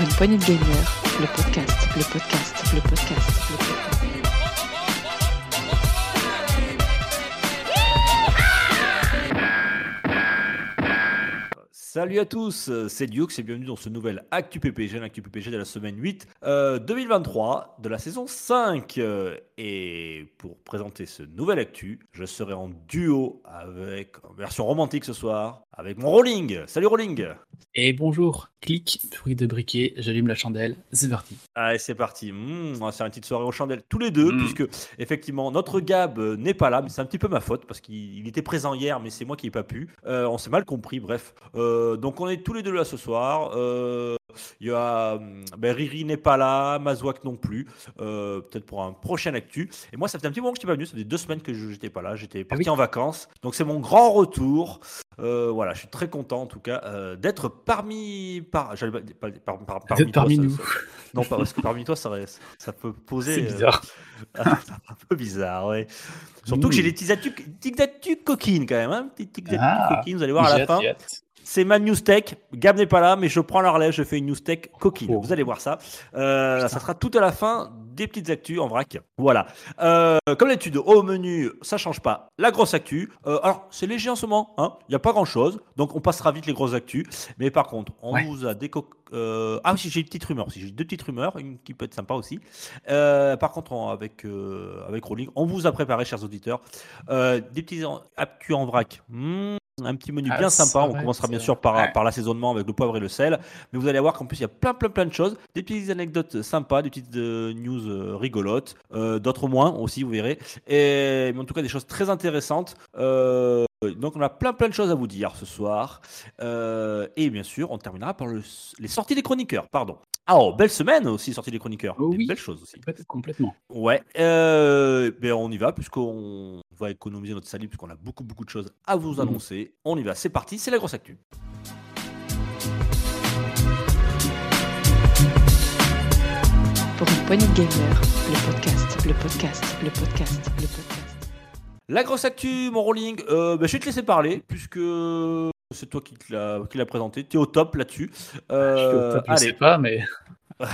Une poignée de gamers, le podcast, le podcast, le podcast, le podcast. Salut à tous, c'est Dioux et bienvenue dans ce nouvel Actu PPG, l'Actu PPG de la semaine 8 euh, 2023 de la saison 5. Euh, Et pour présenter ce nouvel Actu, je serai en duo avec, en version romantique ce soir, avec mon Rolling. Salut Rolling Et bonjour, clic, fruit de briquet, j'allume la chandelle, c'est parti. Allez, c'est parti. Mmh, on va faire une petite soirée aux chandelles tous les deux, Mmh. puisque effectivement notre Gab euh, n'est pas là, mais c'est un petit peu ma faute parce qu'il il était présent hier, mais c'est moi qui n'ai pas pu. Euh, on s'est mal compris, bref. Euh, donc on est tous les deux là ce soir. Euh, Il y a hum, ben, Riri n'est pas là, Mazouak non plus. Peut-être pour un prochain actu. Et moi, ça fait un petit moment que je n'étais pas venu. Ça fait deux semaines que je n'étais pas là. J'étais parti oui. en vacances. Donc c'est mon grand retour. Euh, voilà, je suis très content en tout cas euh, d'être parmi, par, pas- par- par- parmi, parmi toi, nous. ça- ça- non, parce que parmi toi, ça, ça peut poser. C'est euh, bizarre. c'est un peu bizarre, ouais. Surtout que j'ai des petites actus, petites coquines quand même, hein. Petites Ah. coquines, vous allez voir à la fin. C'est ma news tech. Gab n'est pas là, mais je prends la relève, je fais une news tech coquine. Oh. Vous allez voir ça. Euh, ça sera tout à la fin des petites actus en vrac. Voilà. Euh, comme d'habitude, au menu, ça change pas. La grosse actu. Euh, alors, c'est léger en ce moment. hein. Il n'y a pas grand chose. Donc, on passera vite les grosses actus. Mais par contre, on Ouais. vous a déco... euh, Ah oui, j'ai une petite rumeur aussi. J'ai deux petites rumeurs, une qui peut être sympa aussi. Par contre, on- avec, avec Rolling, on vous a préparé, chers auditeurs, des petits en- actus en vrac. Hmm, un petit menu Ah, bien sympa. On commencera bien sûr par, par l'assaisonnement avec le poivre et le sel. Mais vous allez voir qu'en plus, il y a plein, plein, plein de choses. Des petites anecdotes sympas, des petites euh, news euh, rigolotes. euh, D'autres moins aussi, vous verrez. Et, mais en tout cas, des choses très intéressantes. Donc, on a plein, plein de choses à vous dire ce soir. Euh, et bien sûr, on terminera par le- les sorties des chroniqueurs. Pardon. Ah, oh, belle semaine aussi, sortie des chroniqueurs. Oh Des oui. belles choses aussi. Complète- Complètement. Ouais, euh, ben on y va puisqu'on va économiser notre salive puisqu'on a beaucoup beaucoup de choses à vous Mhm. annoncer. On y va, c'est parti, c'est la grosse actu. Pour une poignée de gamers, le podcast, le podcast, le podcast, le podcast. La grosse actu, mon rolling, euh, ben, je vais te laisser parler puisque c'est toi qui l'as présenté. Tu es au top là-dessus. je suis Euh, au top, je allez. sais pas, mais.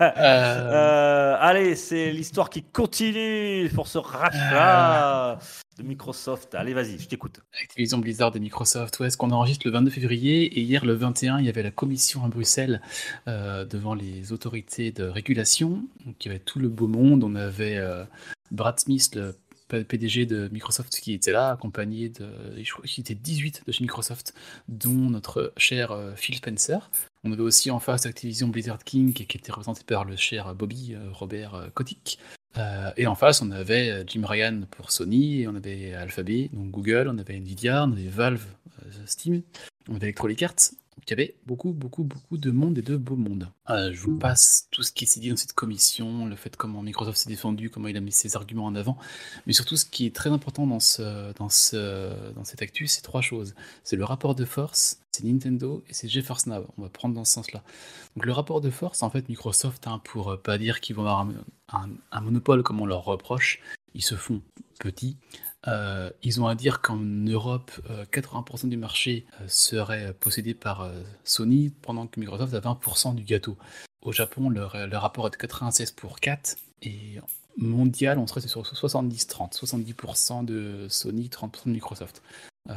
Euh, allez, c'est l'histoire qui continue pour ce rachat de Microsoft. Allez, vas-y, je t'écoute. Activision Blizzard et Microsoft, ouais, ce qu'on enregistre le 22 février et hier le 21, il y avait la commission à Bruxelles devant les autorités de régulation. Donc il y avait tout le beau monde, on avait Brad Smith, le PDG de Microsoft qui était là, accompagné de, je crois qu'il était 18 de chez Microsoft, dont notre cher euh, Phil Spencer. On avait aussi en face Activision Blizzard King qui était représenté par le cher Bobby euh, Robert euh, Kotick. Euh, et en face, on avait euh, Jim Ryan pour Sony, et on avait Alphabet, donc Google, on avait Nvidia, on avait Valve, euh, Steam, on avait Electronic Arts. Il y avait beaucoup, beaucoup, beaucoup de monde et de beau monde. Euh, je vous passe tout ce qui s'est dit dans cette commission, le fait comment Microsoft s'est défendu, comment il a mis ses arguments en avant. Mais surtout, ce qui est très important dans, ce, dans, ce, dans cette actu, c'est trois choses. C'est le rapport de force, c'est Nintendo et c'est GeForce. On va prendre dans ce sens-là. Donc le rapport de force, en fait, Microsoft, hein, pour euh, pas dire qu'ils vont avoir un- un monopole comme on leur reproche, ils se font petits. Euh, ils ont à dire qu'en Europe, euh, 80% du marché euh, serait possédé par euh, Sony, pendant que Microsoft a 20% du gâteau. Au Japon, le, rapport est de 96 pour 4, et mondial, on serait sur 70-30. 70% de Sony, 30% de Microsoft. Euh,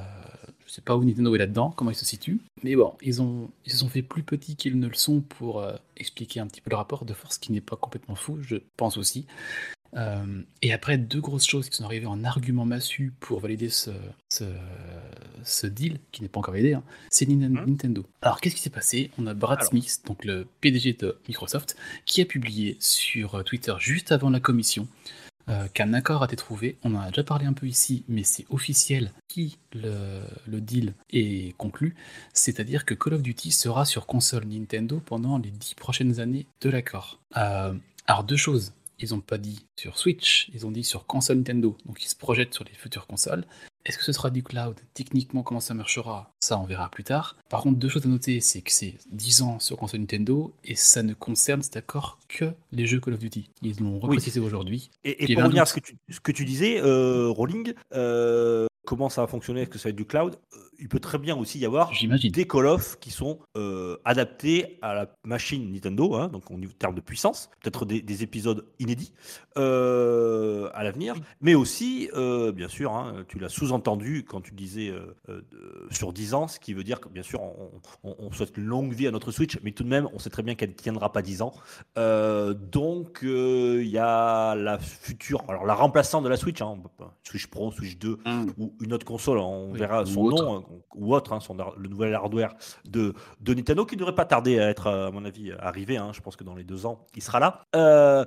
je sais pas où Nintendo est là-dedans, comment ils se situent, mais bon, ils, se sont fait plus petits qu'ils ne le sont pour euh, expliquer un petit peu le rapport de force qui n'est pas complètement fou, je pense aussi. Euh, et après, deux grosses choses qui sont arrivées en argument massu pour valider ce, ce, ce deal, qui n'est pas encore validé, hein, c'est Hein Nintendo. Alors, qu'est-ce qui s'est passé? On a Brad Alors. Smith, donc le PDG de Microsoft, qui a publié sur Twitter juste avant la commission euh, qu'un accord a été trouvé. On en a déjà parlé un peu ici, mais c'est officiel qui le, le deal est conclu. C'est-à-dire que Call of Duty sera sur console Nintendo pendant les dix prochaines années de l'accord. Euh, alors, deux choses. Ils n'ont pas dit sur Switch, ils ont dit sur console Nintendo. Donc, ils se projettent sur les futures consoles. Est-ce que ce sera du cloud? Techniquement, comment ça marchera? Ça, on verra plus tard. Par contre, deux choses à noter, c'est que c'est 10 ans sur console Nintendo et ça ne concerne cet accord que les jeux Call of Duty. Ils l'ont reprécisé aujourd'hui. Et, pour revenir à doute. ce que tu, ce que tu disais, euh, Rolling, euh, comment ça va fonctionner Est-ce que ça va être du cloud Euh, il peut très bien aussi y avoir des Call of qui sont euh, adaptés à la machine Nintendo, hein, donc en termes de puissance, peut-être des, épisodes inédits euh, à l'avenir, mais aussi, euh, bien sûr, hein, tu l'as sous-entendu quand tu disais sur 10 ans, ce qui veut dire que bien sûr on, souhaite une longue vie à notre Switch, mais tout de même on sait très bien qu'elle ne tiendra pas 10 ans. donc il y a la future, alors la remplaçante de la Switch, hein, Switch Pro, Switch 2 mmh. ou une autre console, on verra son nom ou autre, hein, son, le nouvel hardware de, de, Nintendo qui ne devrait pas tarder à être, à mon avis, arrivé. Hein. je pense que dans les deux ans, il sera là. Euh,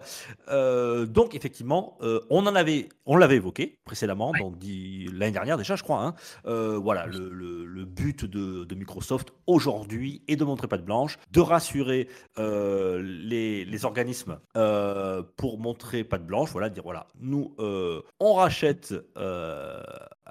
euh, donc, effectivement, euh, on en avait, on l'avait évoqué précédemment, l'année dernière déjà, je crois. Hein. voilà, le, le, but de, de Microsoft aujourd'hui est de montrer pas de blanche, de rassurer les, les, organismes pour montrer pas de blanche. Voilà, dire voilà, nous, on rachète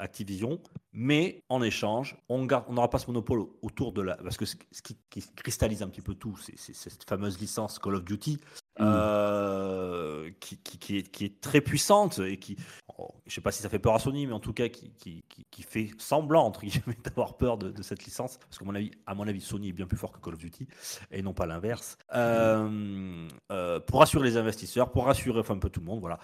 Activision, mais en échange, on n'aura pas ce monopole autour de la. Parce que ce qui, cristallise un petit peu tout, c'est cette fameuse licence Call of Duty. Euh, qui, est, très puissante et qui, oh, je sais pas si ça fait peur à Sony, mais en tout cas qui, fait semblant entre d'avoir peur de, cette licence, parce qu'à mon avis, mon avis, Sony est bien plus fort que Call of Duty et non pas l'inverse. Euh, euh, pour rassurer les investisseurs, pour rassurer un peu tout le monde, voilà,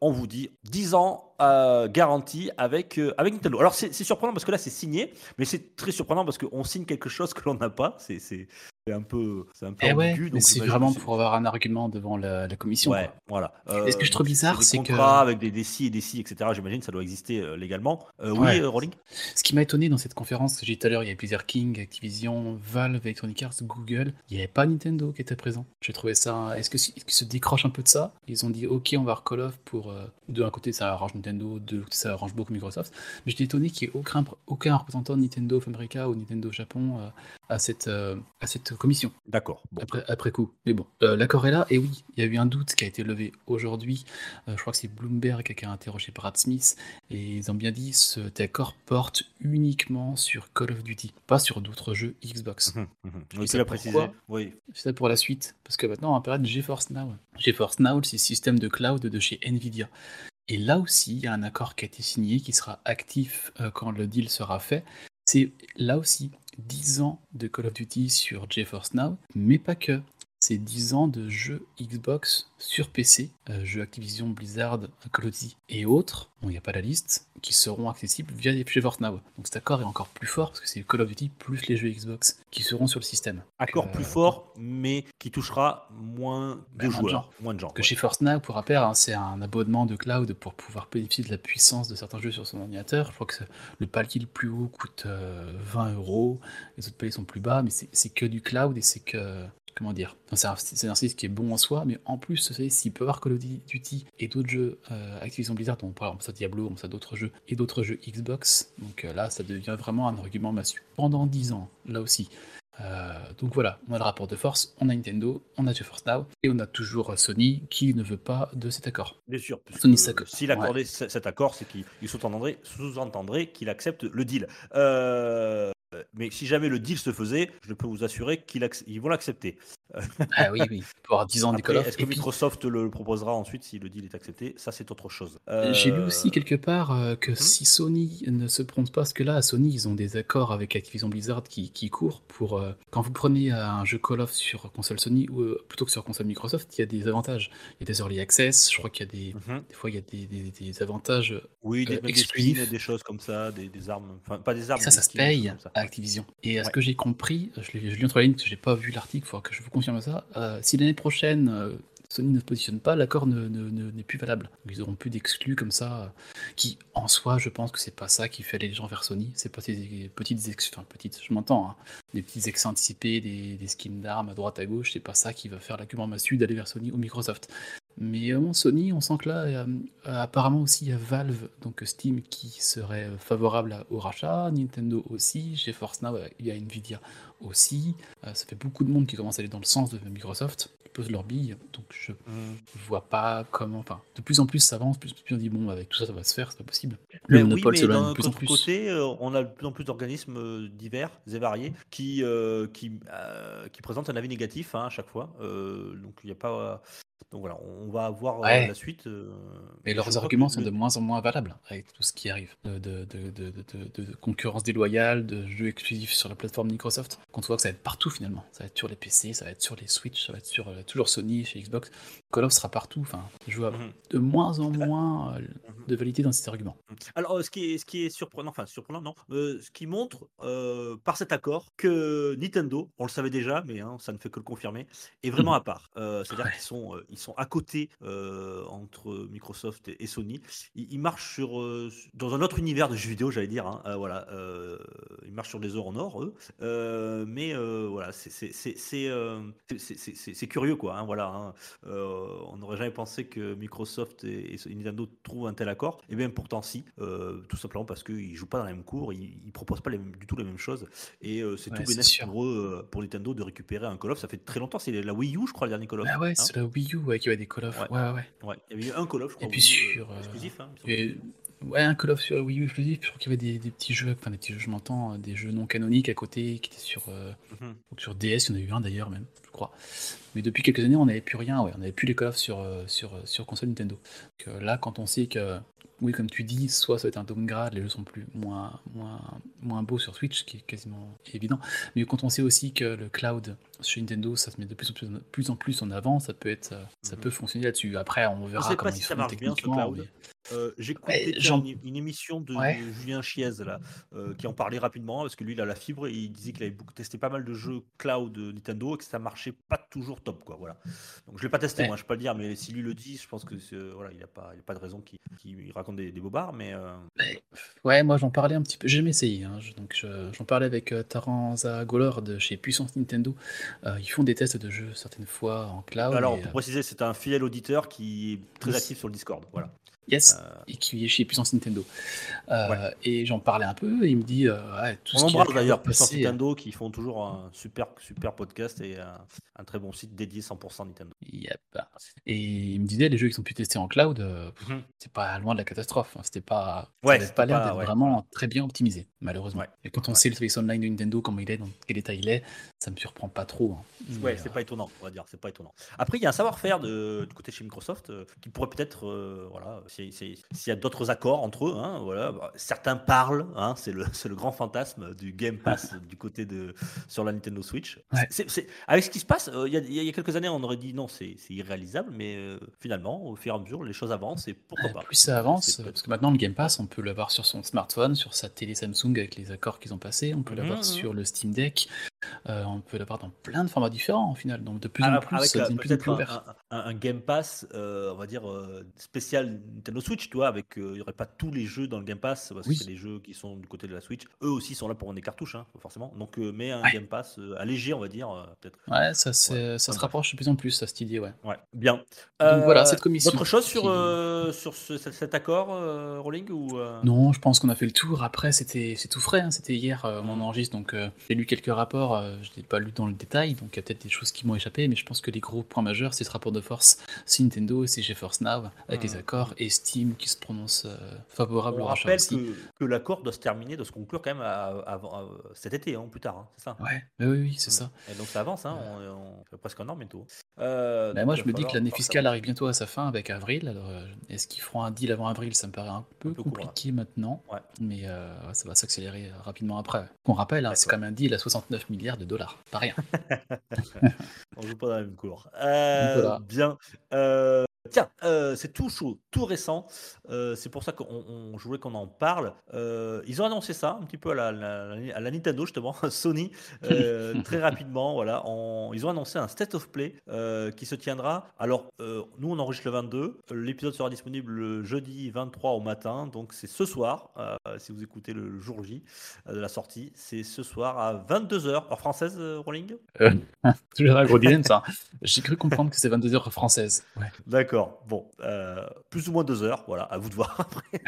on vous dit 10 ans garantie avec avec Nintendo. Alors c'est surprenant parce que là c'est signé, mais c'est très surprenant parce qu'on signe quelque chose que l'on n'a pas. C'est c'est un peu, c'est un peu eh mais c'est vraiment pour avoir un argument devant la, commission. Ouais, voilà. est ce que je trouve bizarre, c'est que avec des DC et des etc. J'imagine ça doit exister euh, légalement. Euh, oui, euh, Rolling. Ce qui m'a étonné dans cette conférence, j'ai dit tout à l'heure, il y avait Blizzard King, Activision, Valve, Electronic Arts, Google. Il n'y avait pas Nintendo qui était présent. J'ai trouvé ça. Est-ce que qu'ils se décrochent un peu de ça? Ils ont dit OK, on va Call of pour de un côté ça arrange Nintendo, de l'autre ça arrange beaucoup Microsoft. Mais j'étais étonné qu'il n'y ait aucun aucun représentant de Nintendo of America ou Nintendo Japon à cette à cette commission. D'accord. Après, après, coup. Mais bon, euh, l'accord est là. Et oui, il y a eu un doute qui a été levé aujourd'hui. Euh, je crois que c'est Bloomberg qui a interrogé Brad Smith. Et ils ont bien dit cet accord porte uniquement sur Call of Duty, pas sur d'autres jeux Xbox. Mmh, mmh. Oui, précisé. Oui. C'est ça pour la suite. Parce que maintenant, on va parler de GeForce Now. GeForce Now, c'est le système de cloud de chez Nvidia. Et là aussi, il y a un accord qui a été signé, qui sera actif euh, quand le deal sera fait. C'est là aussi 10 ans de Call of Duty sur GeForce Now, mais pas que. C'est 10 ans de jeux Xbox sur PC, euh, jeux Activision, Blizzard, Call of Duty et autres, il n'y a pas la liste, qui seront accessibles via GeForce Now. Donc cet accord est encore plus fort parce que c'est Call of Duty plus les jeux Xbox qui seront sur le système. Accord plus fort, mais qui touchera moins de joueurs, moins de gens. Que GeForce Now, pour rappel, hein, c'est un abonnement de cloud pour pouvoir bénéficier de la puissance de certains jeux sur son ordinateur. Je crois que le palier le plus haut coûte 20 euh, euros, les autres paliers sont plus bas, mais c'est que du cloud et c'est que comment dire, c'est un, service qui est bon en soi, mais en plus, s'il peut avoir Call of Duty et d'autres jeux euh, Activision Blizzard, on parle ça Diablo, on ça d'autres jeux, et d'autres jeux Xbox, donc euh, là, ça devient vraiment un argument massue. Pendant 10 ans, là aussi. Euh, donc voilà, on a le rapport de force, on a Nintendo, on a GeForce Now, et on a toujours Sony qui ne veut pas de cet accord. Bien sûr, Sony s'il accordait cet accord, c'est qu'il sous-entendrait qu'il accepte le deal. Euh, mais si jamais le deal se faisait, je peux vous assurer qu'ils vont l'accepter. ah oui, oui, pour 10 ans d'école. Est-ce que Microsoft le proposera ensuite si le deal est accepté? Ça, c'est autre chose. Euh, J'ai lu aussi quelque part euh, que hmm? si Sony ne se prononce pas, parce que là, à Sony, ils ont des accords avec Activision Blizzard qui, qui courent pour. quand vous prenez un jeu Call of sur console Sony ou plutôt que sur console Microsoft, il y a des avantages. Il y a des early access, je crois qu'il y a des. Mhm. Des fois, il y a des, des, avantages. Oui, des, exclusifs. des choses comme ça, des, armes. Enfin, pas des armes. ça, ça se paye. Activision. Et à ce que j'ai compris, je l'ai lu entre les lignes parce que j'ai pas vu l'article, il faudra que je vous confirme ça. Euh, si l'année prochaine euh, Sony ne se positionne pas, l'accord n'est ne, plus valable. ils auront plus d'exclus comme ça, euh, qui en soi, je pense que c'est pas ça qui fait aller les gens vers Sony. C'est pas ces petites exclus, enfin petites, je m'entends, hein, des petits excès anticipés, des, des skins d'armes à droite à gauche, c'est pas ça qui va faire l'argument massu d'aller vers Sony ou Microsoft. Mais euh, Sony, on sent que là, euh, apparemment aussi, il y a Valve, donc Steam, qui serait favorable au rachat, Nintendo aussi, chez Force Now, il y a Nvidia aussi. Euh, ça fait beaucoup de monde qui commence à aller dans le sens de Microsoft, qui pose leur bille, donc je ne mm. vois pas comment. Enfin, de plus en plus ça avance, plus en plus on dit bon, avec tout ça, ça va se faire, c'est pas possible. Le monopole oui, mais d'un plus en plus. côté, on a de plus en plus d'organismes divers et variés qui, qui, qui présentent un avis négatif hein, à chaque fois. donc il n'y a pas Donc voilà, on va avoir euh, Ouais. la suite. euh, Mais je leurs arguments sont de moins en moins valables avec tout ce qui arrive. De, concurrence déloyale, de jeux exclusifs sur la plateforme Microsoft. Quand on voit que ça va être partout finalement. Ça va être sur les PC, ça va être sur les Switch, ça va être sur euh, toujours Sony, chez Xbox. Call of sera partout. Enfin, jouable. Mhm. De moins en moins euh, Mhm. de validité dans ces arguments. Alors, euh, ce qui est, ce qui est surprenant, enfin surprenant, non, euh, ce qui montre euh, par cet accord que Nintendo, on le savait déjà, mais hein, ça ne fait que le confirmer, est vraiment à part. Euh, C'est-à-dire Ouais. qu'ils sont, euh, ils sont à côté euh, entre Microsoft et, et Sony. Ils, ils marchent sur, euh, dans un autre univers de jeux vidéo, j'allais dire. hein, euh, voilà, ils marchent sur des œufs en or, eux. Mais voilà, c'est- curieux, quoi. hein, voilà, hein. On n'aurait jamais pensé que Microsoft et, et Nintendo trouvent un tel accord. Et bien pourtant si, tout simplement parce qu'ils jouent pas dans la même cour, ils, ils proposent pas les du tout les mêmes choses. Et euh, c'est Ouais, tout sûr. pour eux, pour Nintendo, de récupérer un Call of. Ça fait très longtemps, c'est la Wii U, je crois, le dernier Call of. Ah ouais, hein. c'est la Wii U ouais, qui avait des Call of. Ouais. Ouais, ouais, il y avait eu un Call of, je crois. Et puis sur, euh, exclusif. hein. Et- ouais, un Call of sur Wii U exclusif. Je crois qu'il y avait des, des petits jeux, enfin des petits jeux, je m'entends, euh, des jeux non canoniques à côté qui étaient sur, euh, Mhm. sur DS. Il y en a eu un d'ailleurs même, je crois. Mais depuis quelques années, on n'avait plus rien. Ouais, on n'avait plus les Call of sur euh, sur euh, sur console Nintendo. Donc, euh, là, quand on sait que oui, comme tu dis, soit ça va être un downgrade, les jeux sont plus moins moins moins beaux sur Switch, ce qui est quasiment évident. Mais quand on sait aussi que le cloud chez Nintendo, ça se met de plus en plus, plus, en, plus en avant, ça peut être, euh, ça Mhm. peut fonctionner là-dessus. Après, on verra comment pas si ils ça font marche bien ce techniquement. cloud. mais- Euh, J'ai Ouais, écouté une, une émission de, Ouais. de Julien Chiez là, euh, qui en parlait rapidement parce que lui il a la fibre et il disait qu'il avait beaucoup testé pas mal de jeux cloud Nintendo et que ça marchait pas toujours top quoi. Voilà. Donc je l'ai pas testé Ouais. moi, je peux pas le dire, mais si lui le dit, je pense que c'est- voilà, il a pas, il a pas de raison qu'il raconte des, des bobards, mais euh, Ouais, Ouais, moi j'en parlais un petit peu, j'ai jamais essayé, hein, je- donc je- j'en parlais avec euh, Taranza Golor de chez Puissance Nintendo. Euh, ils font des tests de jeux certaines fois en cloud. alors et, pour euh, préciser, c'est un fidèle auditeur qui est très actif sur le Discord. Voilà. yes, Euh, et qui est chez Puissance Nintendo. Ouais. Et j'en parlais un peu, et il me dit, ouais, tout on embrasse d'ailleurs Puissance Nintendo qui font toujours un super super podcast et un, très bon site dédié 100% Nintendo. Yep. Et il me disait, les jeux qui sont pu tester en cloud, euh, Mhm. c'est pas loin de la catastrophe. hein. C'était pas, ça Ouais, c'était pas l'air d'être ouais, vraiment très bien optimisé, malheureusement. Ouais. Et quand on sait le service online de Nintendo, comment il est, dans quel état il est, ça me surprend pas trop. hein. Ouais, Mais, c'est euh, pas étonnant, on va dire, c'est pas étonnant. Après, il y a un savoir-faire de, du côté chez Microsoft euh, qui pourrait peut-être, euh, voilà, si- si- s'il y a d'autres accords entre eux, hein, voilà, bah, certains parlent, hein, c'est le, le grand fantasme du Game Pass du côté de sur la Nintendo Switch. Avec ce qui se passe, euh, il y, a, il y a quelques années, on aurait dit non, c'est irréalisable, mais euh, finalement, au fur et à mesure, les choses avancent et pourquoi Ouais, pas. plus ça avance, parce que maintenant le Game Pass, on peut l'avoir sur son smartphone, sur sa télé Samsung avec les accords qu'ils ont passés, on peut l'avoir Mhm. sur le Steam Deck, euh, on peut l'avoir dans plein de formats différents au final, donc de plus en Alors, plus, avec euh, plus en plus un, ouvert. un- un Game Pass, euh, on va dire spécial Nintendo Switch, tu vois, avec il y aurait pas tous les jeux dans le Game Pass parce Oui. que c'est des jeux qui sont du côté de la Switch. Eux aussi sont là pour vendre des cartouches, hein, forcément. Donc, mais un Ouais. Game Pass allégé, on va dire, peut-être. Ouais, ça, ça se rapproche de plus en plus à cette idée, ouais. Ouais, bien. Donc voilà, cette commission Autre chose sur qui- euh, sur ce- cet, accord, euh, Rolling ou euh, Non, je pense qu'on a fait le tour. Après, c'était c'est tout frais. hein. C'était hier, euh, on enregistre, donc euh, j'ai lu quelques rapports. euh, je n'ai pas lu dans le détail, donc il y a peut-être des choses qui m'ont échappé, mais je pense que les gros points majeurs, c'est ce rapport de force. C'est Nintendo, c'est GeForce Now avec les Mhm. accords et Steam qui se prononce euh, favorable On au rachat rappelle aussi. que, que l'accord doit se terminer, doit se conclure quand même à- cet été, hein, plus tard, hein, c'est ça? Ouais, mais oui, oui, c'est Mm. ça. Et donc ça avance, hein, on, on fait presque un an bientôt. Euh, Bah, moi, je me dis que l'année fiscale arrive bientôt à sa fin avec avril. Alors, euh, est-ce qu'ils feront un deal avant avril? Ça me paraît un peu, Un peu court, compliqué maintenant, Ouais. mais euh, ça va s'accélérer euh, rapidement après. Qu'on rappelle, hein, c'est quand même un deal à 69 milliards de dollars, pas rien. On joue pas dans la même cour. Euh, Voilà. Bien. Tiens, euh, c'est tout chaud, tout récent. Euh, c'est pour ça qu'on voulais qu'on en parle. Euh, ils ont annoncé ça un petit peu à la, la- à la Nintendo, justement, Sony, euh, très rapidement. Voilà, en- ils ont annoncé un State of Play euh, qui se tiendra. Alors, euh, nous, on enregistre le 22. L'épisode sera disponible le jeudi 23 au matin. Donc, c'est ce soir, euh, si vous écoutez le jour J de la sortie. C'est ce soir à 22h, heure française, euh, Rolling? Toujours un gros dilemme, ça. J'ai cru comprendre que c'est 22 heures françaises. Ouais. D'accord. D'accord. Bon, euh, plus ou moins deux heures. Voilà, à vous de voir après.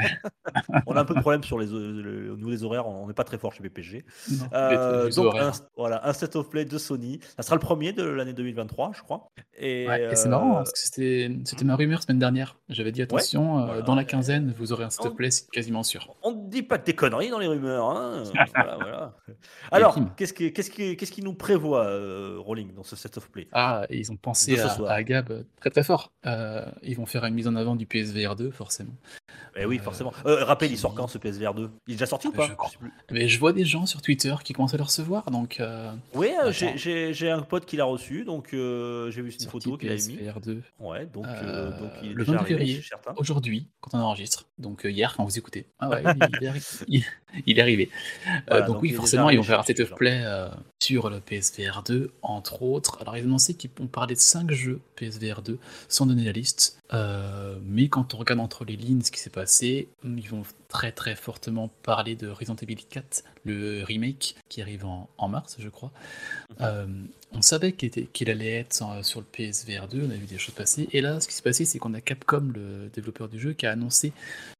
on a un peu de problème sur les, le- nous les horaires. On n'est pas très fort chez BPG. Non, Euh, donc un, voilà, un set of play de Sony. Ça sera le premier de l'année 2023, je crois. Et, Ouais, et c'est euh, marrant, hein, parce que c'était c'était ma rumeur semaine dernière. J'avais dit attention, euh, Voilà. dans la quinzaine, vous aurez un On- stop play, c'est quasiment sûr. On ne dit pas des conneries dans les rumeurs. hein. Voilà, voilà. Alors, qu'est-ce qui, qu'est-ce qui, qu'est-ce qui nous prévoit, euh, Rolling, dans ce set of play? Ah, ils ont pensé à, Gab euh, très très fort. Euh, ils vont faire une mise en avant du PSVR 2, forcément. Eh oui, Euh, forcément. Euh, rappel, il sort quand ce PSVR 2 Il est déjà sorti ou Je pas? crois. sais plus. Mais je vois des gens sur Twitter qui commencent à le recevoir, donc euh, Oui, euh, j'ai- un pote qui l'a reçu, donc euh, j'ai vu une photo qu'il a mis. PSVR 2 Ouais, donc, euh, Euh, donc il est le déjà 22 arrivé février. chez certains. aujourd'hui, quand on enregistre. Donc euh, hier, quand vous écoutez. Ah ouais, il, est, il- il est arrivé. Euh, Voilà, donc, donc oui, il forcément, ils vont faire un set of play euh, sur le PSVR 2, entre autres. Alors, ils ont annoncé qu'ils vont parler de 5 jeux PSVR 2 sans donner la liste. Euh, mais quand on regarde entre les lignes ce qui s'est passé, ils vont très très fortement parler de Resident Evil 4, le remake qui arrive en, en mars, je crois. Mhm. Euh, on savait qu'il allait être sur, sur le PSVR 2, on a vu des choses passer. Et là, ce qui s'est passé, c'est qu'on a Capcom, le développeur du jeu, qui a annoncé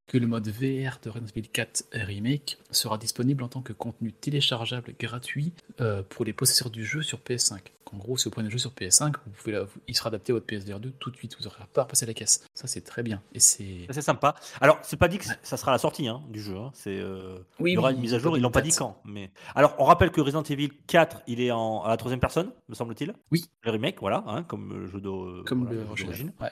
que le mode VR de Resident Evil 4 Remake sera disponible en tant que contenu téléchargeable gratuit euh, pour les possesseurs du jeu sur PS5. En gros, si vous prenez le jeu sur PS5, vous pouvez la- il sera adapté à votre PSVR 2 tout de suite, vous n'aurez pas à repasser la caisse. Ça, c'est très bien. Et c'est. Sympa. Alors, c'est pas dit que ça sera la sortie hein, du jeu. hein. C'est, euh, Oui, il y aura oui, une mise à jour. de Ils l'ont pas dit quand. Mais alors, on rappelle que Resident Evil 4, il est en, à la troisième personne, me semble-t-il. Oui. Le remake, voilà, hein, comme le jeu d'o- Comme voilà, le jeu Rocher d'origine. Ouais.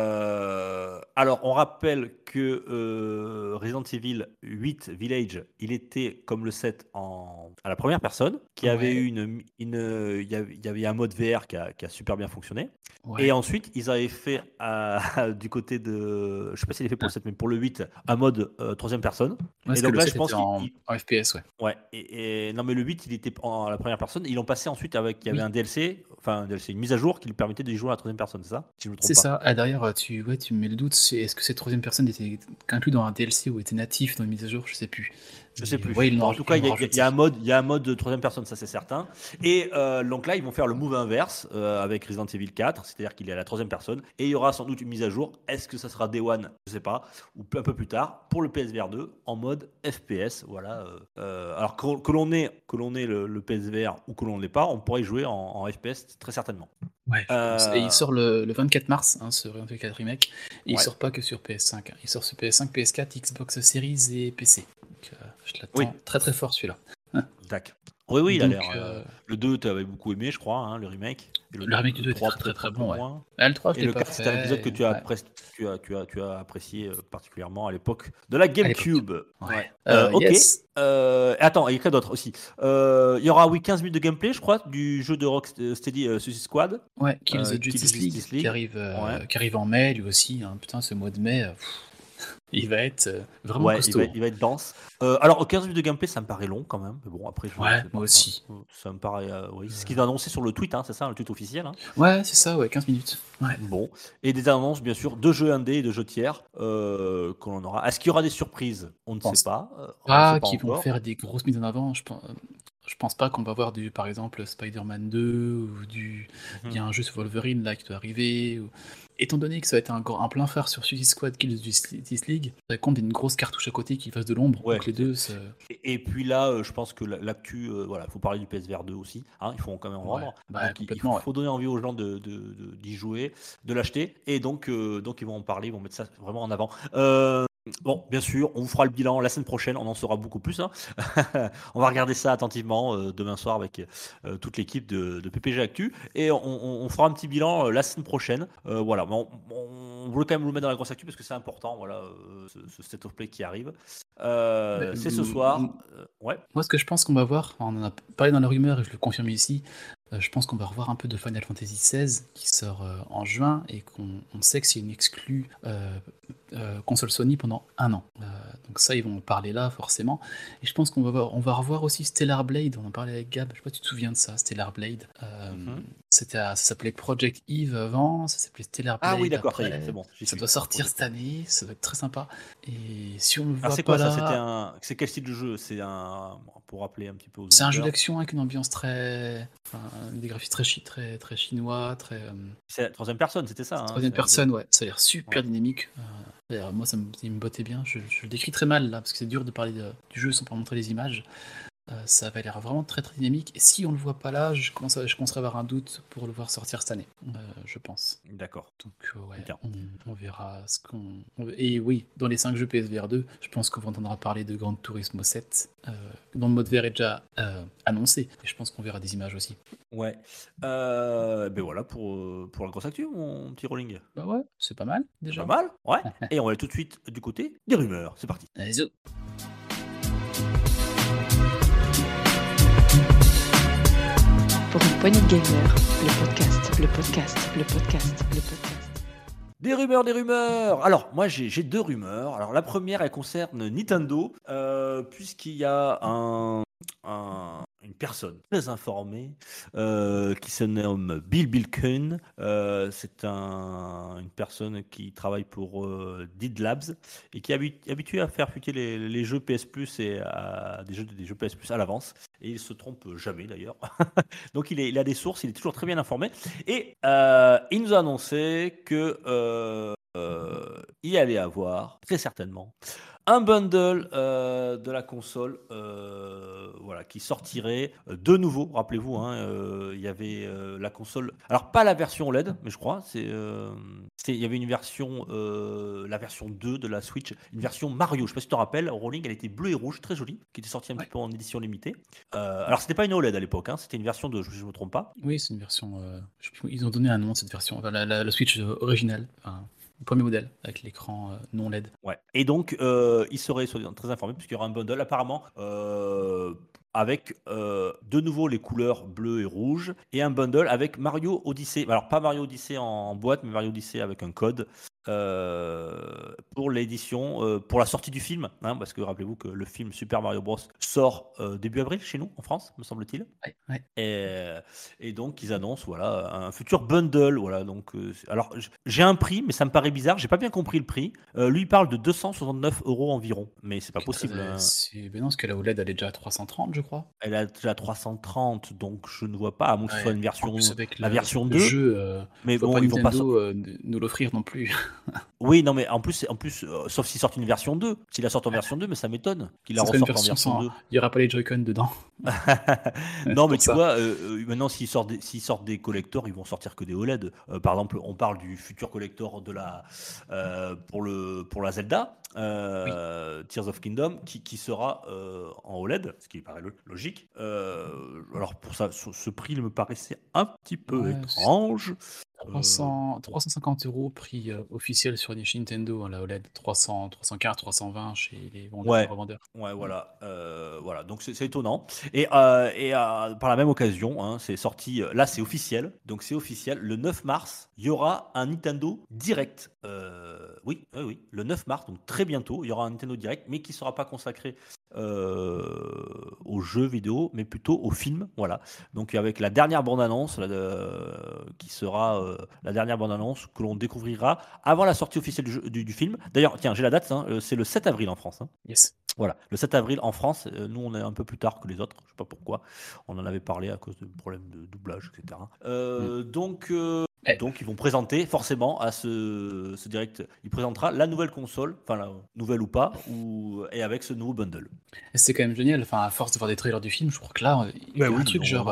Euh, alors, on rappelle que euh, Resident Evil 8 Village, il était comme le 7 en, à la première personne, qui avait eu une, une- il y avait, il y avait un mode VR qui a, qui a super bien fonctionné. Ouais. Et ensuite, ils avaient fait euh, du côté de, je sais pas s'il est fait pour le 7, mais pour le 8, un mode euh, troisième personne. Ouais, et donc là, 7 je pense en, FPS, ouais. Ouais. Et, et- non, mais le 8, il était en la première personne. Ils l'ont passé ensuite avec, il y avait Oui. un DLC, enfin un DLC, une mise à jour qui lui permettait de y jouer à la troisième personne, c'est ça? Si C'est ça. Ah, derrière, tu, ouais, tu me mets le doute. Est-ce que cette troisième personne était inclus dans un DLC ou était natif dans une mise à jour? Je sais plus. Je sais plus. en tout cas, il y, a- il y a un mode, il y a un mode de troisième personne, ça c'est certain. Et euh, donc là, ils vont faire le move inverse euh, avec Resident Evil 4, c'est-à-dire qu'il est à la troisième personne. Et il y aura sans doute une mise à jour. Est-ce que ça sera Day One? Je sais pas. Ou un peu plus tard pour le PSVR 2 en mode FPS. Voilà. euh, alors que, que l'on ait, que l'on ait le, le PSVR ou que l'on ne l'ait pas, on pourrait y jouer en, en FPS très certainement. Ouais, Euh. Et il sort le, le 24 mars, hein, ce Resident Evil 4 Remake. Et il Ouais. sort pas que sur PS5. hein. Il sort sur PS5, PS4, Xbox Series et PC. Je l'attends Oui. très très fort celui-là. Tac. Oui, oui, il a l'air. euh, euh, le 2, tu avais beaucoup aimé, je crois, hein, le remake. Et Le remake du 2 était 3, très, très, très bon, ouais. moins. ah, le 3, je Et le pas 4, c'est un épisode que tu as, ouais. tu as, tu as, tu as apprécié euh, particulièrement à l'époque de la GameCube. Ouais. Euh, Euh, ok. yes. Euh, attends, il y a quoi d'autre aussi Il y aura, oui, 15 minutes de gameplay, je crois, du jeu de Rocksteady Suicide Squad. Ouais, Kill Euh, the Justice, the League, Justice League. Qui, arrive, qui arrive en mai lui aussi. hein. Putain, ce mois de mai, pff, il va être euh, vraiment Ouais, il costaud. va, il va être dense. Euh, alors, 15 minutes de gameplay, ça me paraît long quand même. Mais bon, après, je Ouais, pas, moi aussi. Ça, ça me paraît. euh, oui, c'est ce qu'ils ont annoncé sur le tweet, hein, c'est ça, le tweet officiel. hein. Ouais, c'est ça, ouais, 15 minutes. Ouais. Bon, et des annonces bien sûr de jeux indés et de jeux tiers euh, qu'on aura. Est-ce qu'il y aura des surprises? On ne pense sait pas. euh, on Ah, pas qui vont faire des grosses mises en avant. Je pense, je pense pas qu'on va voir du, par exemple, Spider-Man 2 ou du. Il y a un jeu sur Wolverine là qui doit arriver. ou- Étant donné que ça va être un, un plein phare sur Suicide Squad Kill the Justice League, ça compte d'une grosse cartouche à côté qui fasse de l'ombre. Ouais. Donc les deux, Et, et puis là, euh, je pense que la- l'actu, euh, voilà, il faut parler du PSVR 2 aussi. Hein, il faut quand même en Ouais. vendre. Bah, Donc, il- faut, ouais. faut donner envie aux gens de, de- de- d'y jouer, de l'acheter. Et donc, euh, donc, ils vont en parler, ils vont mettre ça vraiment en avant. Bon, bien sûr, on vous fera le bilan la semaine prochaine, on en saura beaucoup plus. hein. on va regarder ça attentivement euh, demain soir avec euh, toute l'équipe de, de PPG Actu et on, on- on fera un petit bilan euh, la semaine prochaine. Voilà, mais on, on voulait quand même le mettre dans la grosse actu parce que c'est important, voilà, ce, ce state of play qui arrive. C'est ce soir. ouais. Moi, ce que je pense qu'on va voir, on en a parlé dans la rumeur et je le confirme ici, je pense qu'on va revoir un peu de Final Fantasy XVI qui sort euh, en juin et qu'on on sait que c'est une exclue euh, euh, console Sony pendant un an. Euh, donc ça, ils vont en parler là forcément. Et je pense qu'on va, on va revoir aussi Stellar Blade, on en parlait avec Gab, je sais pas si tu te souviens de ça, Stellar Blade. Euh, Mhm. c'était ça s'appelait Project Eve avant, ça s'appelait Stellar Blade. Ah oui, d'accord, c'est bon. Ça doit sortir cette année, ça doit être très sympa. Et si on le voit Alors c'est pas quoi là, C'était un. C'est quel style de jeu? C'est un. Pour rappeler un petit peu. aux C'est un jeu d'action avec une ambiance très. enfin, des graphismes très, chi- très, très chinois, très. euh, C'est la troisième personne, c'était ça. hein, troisième personne, ouais. Ça a l'air super Ouais. dynamique. Euh, moi, ça me, il me bottait bien. Je, je le décris très mal là, parce que c'est dur de parler de- du jeu sans pas montrer les images. Euh, ça avait l'air vraiment très très dynamique. Et si on le voit pas là, je, commence à- je commencerai à avoir un doute pour le voir sortir cette année, euh, je pense. D'accord. Donc euh, ouais, on, on verra ce qu'on. on- Et oui, dans les 5 jeux PSVR 2, je pense qu'on entendra parler de Gran Turismo 7, euh, dont le mode vert est déjà annoncé. Et je pense qu'on verra des images aussi. Ouais. Ben voilà pour, pour la grosse actu, mon petit rolling. Bah ouais, c'est pas mal déjà. Pas mal, ouais. Et on va aller tout de suite du côté des rumeurs. C'est parti. Allez, Pour une poignée de gamers, le podcast, le podcast, le podcast, le podcast. Des rumeurs, des rumeurs. Alors, moi, j'ai j'ai deux rumeurs. Alors, la première, elle concerne Nintendo, euh, puisqu'il y a un, un- une personne très informée euh, qui se nomme Bill Bilken. Euh, C'est un- une personne qui travaille pour euh, Did Labs et qui est habi- habitué à faire fuiter les, jeux PS Plus et des jeux, des jeux PS Plus à l'avance. Et il se trompe jamais d'ailleurs. Donc, il a des sources, il est toujours très bien informé. Et euh, il nous a annoncé que euh, euh, il allait avoir très certainement un bundle euh, de la console euh, voilà, qui sortirait euh, de nouveau. Rappelez-vous, hein, euh, il y avait euh, la console. Alors, pas la version OLED, mais je crois. c'est euh, c'est- il y avait une version, euh, la version 2 de la Switch, une version Mario. Je sais pas si tu te rappelles, Rolling, elle était bleue et rouge, très jolie, qui était sortie un Ouais. petit peu en édition limitée. Euh, alors, c'était pas une OLED à l'époque, hein, c'était une version de, je ne me trompe pas. Oui, c'est une version. euh, je ils ont donné un nom à cette version. Enfin, la, la- la Switch originale, enfin, premier modèle avec l'écran euh, non LED. Ouais. Et donc, euh, il serait très informé puisqu'il y aura un bundle apparemment euh, avec euh, de nouveau les couleurs bleu et rouge et un bundle avec Mario Odyssey. Alors pas Mario Odyssey en boîte, mais Mario Odyssey avec un code euh, pour l'édition, euh, pour la sortie du film, hein, parce que rappelez-vous que le film Super Mario Bros sort début avril chez nous en France, me semble-t-il. Ouais, ouais. Et, et donc ils annoncent voilà un futur bundle voilà donc alors j'ai un prix mais ça me paraît bizarre j'ai pas bien compris le prix lui il parle de 269 euros environ mais c'est pas possible hein. c'est- Ben non, parce que la OLED, elle est déjà à 330, je crois. elle a déjà 330 donc je ne vois pas à moins que ce soit une version plus, avec la le- version le 2 jeu, euh, mais bon pas ils vont pas Nintendo euh, nous l'offrir non plus. oui non mais en plus en plus euh, sauf s'ils sortent une version 2 s'il la sortent en version 2 mais ça m'étonne qu'il la Ce serait une ressorte en version sans- 2 Il n'y aura pas les Joy-Con dedans. non, mais tu ça. vois, maintenant, s'ils sortent, des, s'ils sortent des collectors, ils vont sortir que des OLED. Euh, par exemple, on parle du futur collector de la, euh, pour, le, pour la Zelda, euh, Tears of Kingdom, qui, qui sera euh, en OLED, ce qui paraît lo- logique. Euh, alors, pour ça, ce, prix il me paraissait un petit peu Ouais, étrange. Euh, 300, 350 euros prix euh, officiel sur Nintendo, hein, la OLED. 300, 315, 320 chez les vendeurs. Ouais. revendeurs. Ouais, voilà, euh, voilà. Donc c'est étonnant. Et, euh, et euh, par la même occasion, hein, c'est sorti. euh, Là, c'est officiel. Donc c'est officiel. Le 9 mars, il y aura un Nintendo Direct. Euh, oui, oui, oui. Le 9 mars, donc très bientôt, il y aura un Nintendo Direct, mais qui sera pas consacré euh, aux jeux vidéo, mais plutôt aux films. Voilà. Donc avec la dernière bande-annonce, qui sera euh, la dernière bande-annonce que l'on découvrira avant la sortie officielle du, jeu- du- du film. D'ailleurs, tiens, j'ai la date. hein, euh, c'est le 7 avril en France. hein. Yes. Voilà, le 7 avril en France, euh, nous on est un peu plus tard que les autres, je sais pas pourquoi, on en avait parlé à cause de problèmes de doublage, etc. Euh, Donc, Eh. donc ils vont présenter forcément à ce, ce direct, il présentera la nouvelle console, enfin la nouvelle ou pas, ou, et avec ce nouveau bundle. C'est quand même génial. Enfin, à force de voir des trailers du film, je crois que là, il y a un truc genre.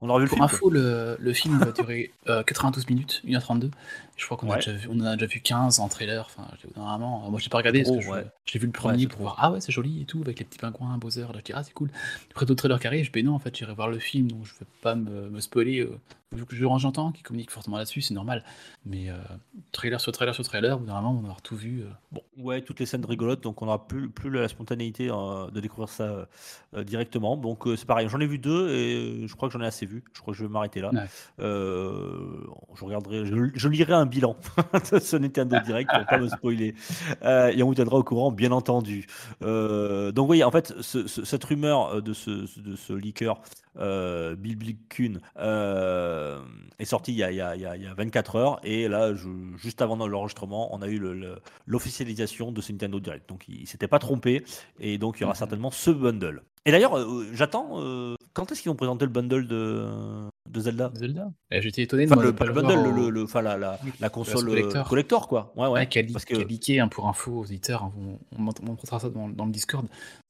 On aura vu le Pour film. info, le, le film va durer euh, 92 minutes, 1h32. Je crois qu'on a Ouais. déjà vu- on en a déjà vu 15 en trailer. Enfin, normalement, moi j'ai pas regardé parce que trop, je, ouais. je l'ai vu le premier pour voir ah ouais c'est joli et tout avec les petits pingouins, Bowser. Là je dis ah c'est cool. Après d'autres trailers qui arrivent, je dis non en fait j'irai voir le film donc je vais pas me, me spoiler. Euh, vu que je j'entends qui communique fortement là-dessus, c'est normal. Mais euh, trailer sur trailer sur trailer, moment on avoir tout vu. euh, bon, Ouais, toutes les scènes rigolotes, donc on n'aura plus, plus la spontanéité euh, de découvrir ça euh, directement. Donc euh, c'est pareil, j'en ai vu deux et je crois que j'en ai assez vu. Je crois que je vais m'arrêter là. Ouais. Euh, je regarderai, je, je lirai un bilan de ce Nintendo Direct pour pas me spoiler. Euh, et on vous tiendra au courant, bien entendu. Euh, donc oui, en fait, ce- ce- cette rumeur de ce, de ce leaker, euh, Bill Blickun, euh, est sortie il y, a, il, y a, il y a- il y a 24 heures. Et là, je- juste avant l'enregistrement, on a eu le- le- l'officialisation de ce Nintendo Direct. Donc il, il s'était pas trompé. Et donc il y aura Mhm. certainement ce bundle. Et d'ailleurs, euh, j'attends. euh, quand est-ce qu'ils vont présenter le bundle de, de Zelda? Zelda. Et J'étais étonné de Enfin, le, pas le bundle, le, le- enfin, la, la, Oui, la console euh, collector. collector, quoi. Ouais, ouais. A, li- parce a que hein, pour info aux auditeurs, hein, on, on, on montrera ça dans, dans le Discord.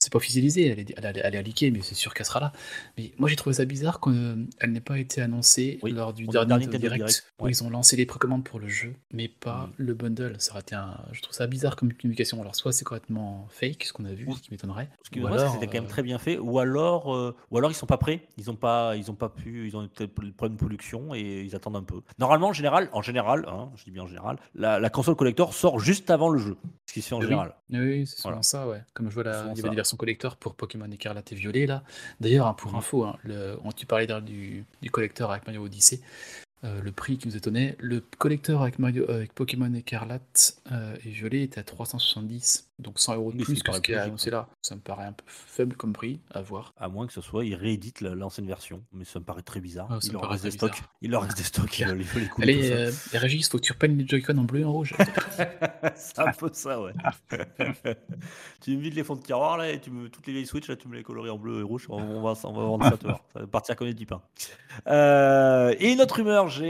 C'est pas officialisé, elle est, elle, elle est mais c'est sûr qu'elle sera là. Mais moi j'ai trouvé ça bizarre qu'elle n'ait pas été annoncée Oui, lors du dernier, dernier Direct, Direct, où ouais. ils ont lancé les précommandes pour le jeu, mais pas Mhm. le bundle. Ça aurait été un... Je trouve ça bizarre comme communication. Alors soit c'est complètement fake, ce qu'on a vu, ce qui m'étonnerait. Ce qui alors, c'était quand même euh, très bien fait, ou alors, euh, ou alors ils sont pas prêts, ils ont pas, ils ont pas pu, ils ont peut-être le problème de production et ils attendent un peu. Normalement, en général, en général, hein, je dis bien en général, la, la console collector sort juste avant le jeu, ce qui se fait en Oui. général. Oui, c'est souvent Voilà. ça, ouais. Comme je vois, Souvent il y avait des versions collector pour Pokémon Écarlate et Violet, là. D'ailleurs, hein, pour Mhm. info, hein, le, on- tu parlais du, du collector avec Mario Odyssey, euh, le prix qui nous étonnait. Le collector avec, Mario, avec Pokémon Écarlate euh, et Violet était à 370, donc 100 euros de plus que ce qui est annoncé là. Ça me paraît un peu faible comme prix, à voir. À moins que ce soit, ils rééditent la- l'ancienne version, mais ça me paraît très bizarre. Ah, il leur paraît reste des très stocks, bizarre. il leur reste des stocks, veulent, ils veulent les couler Allez, euh, Régis, faut que tu reprennes les Joy-Con en bleu et en rouge. c'est un peu ça, ouais. tu me vides les fonds de tiroir là et tu me toutes les vieilles Switch là, tu me les coloris en bleu et rouge. On, on va, on va vendre ça, tu vois. Ça va partir comme du pain. Euh, et une autre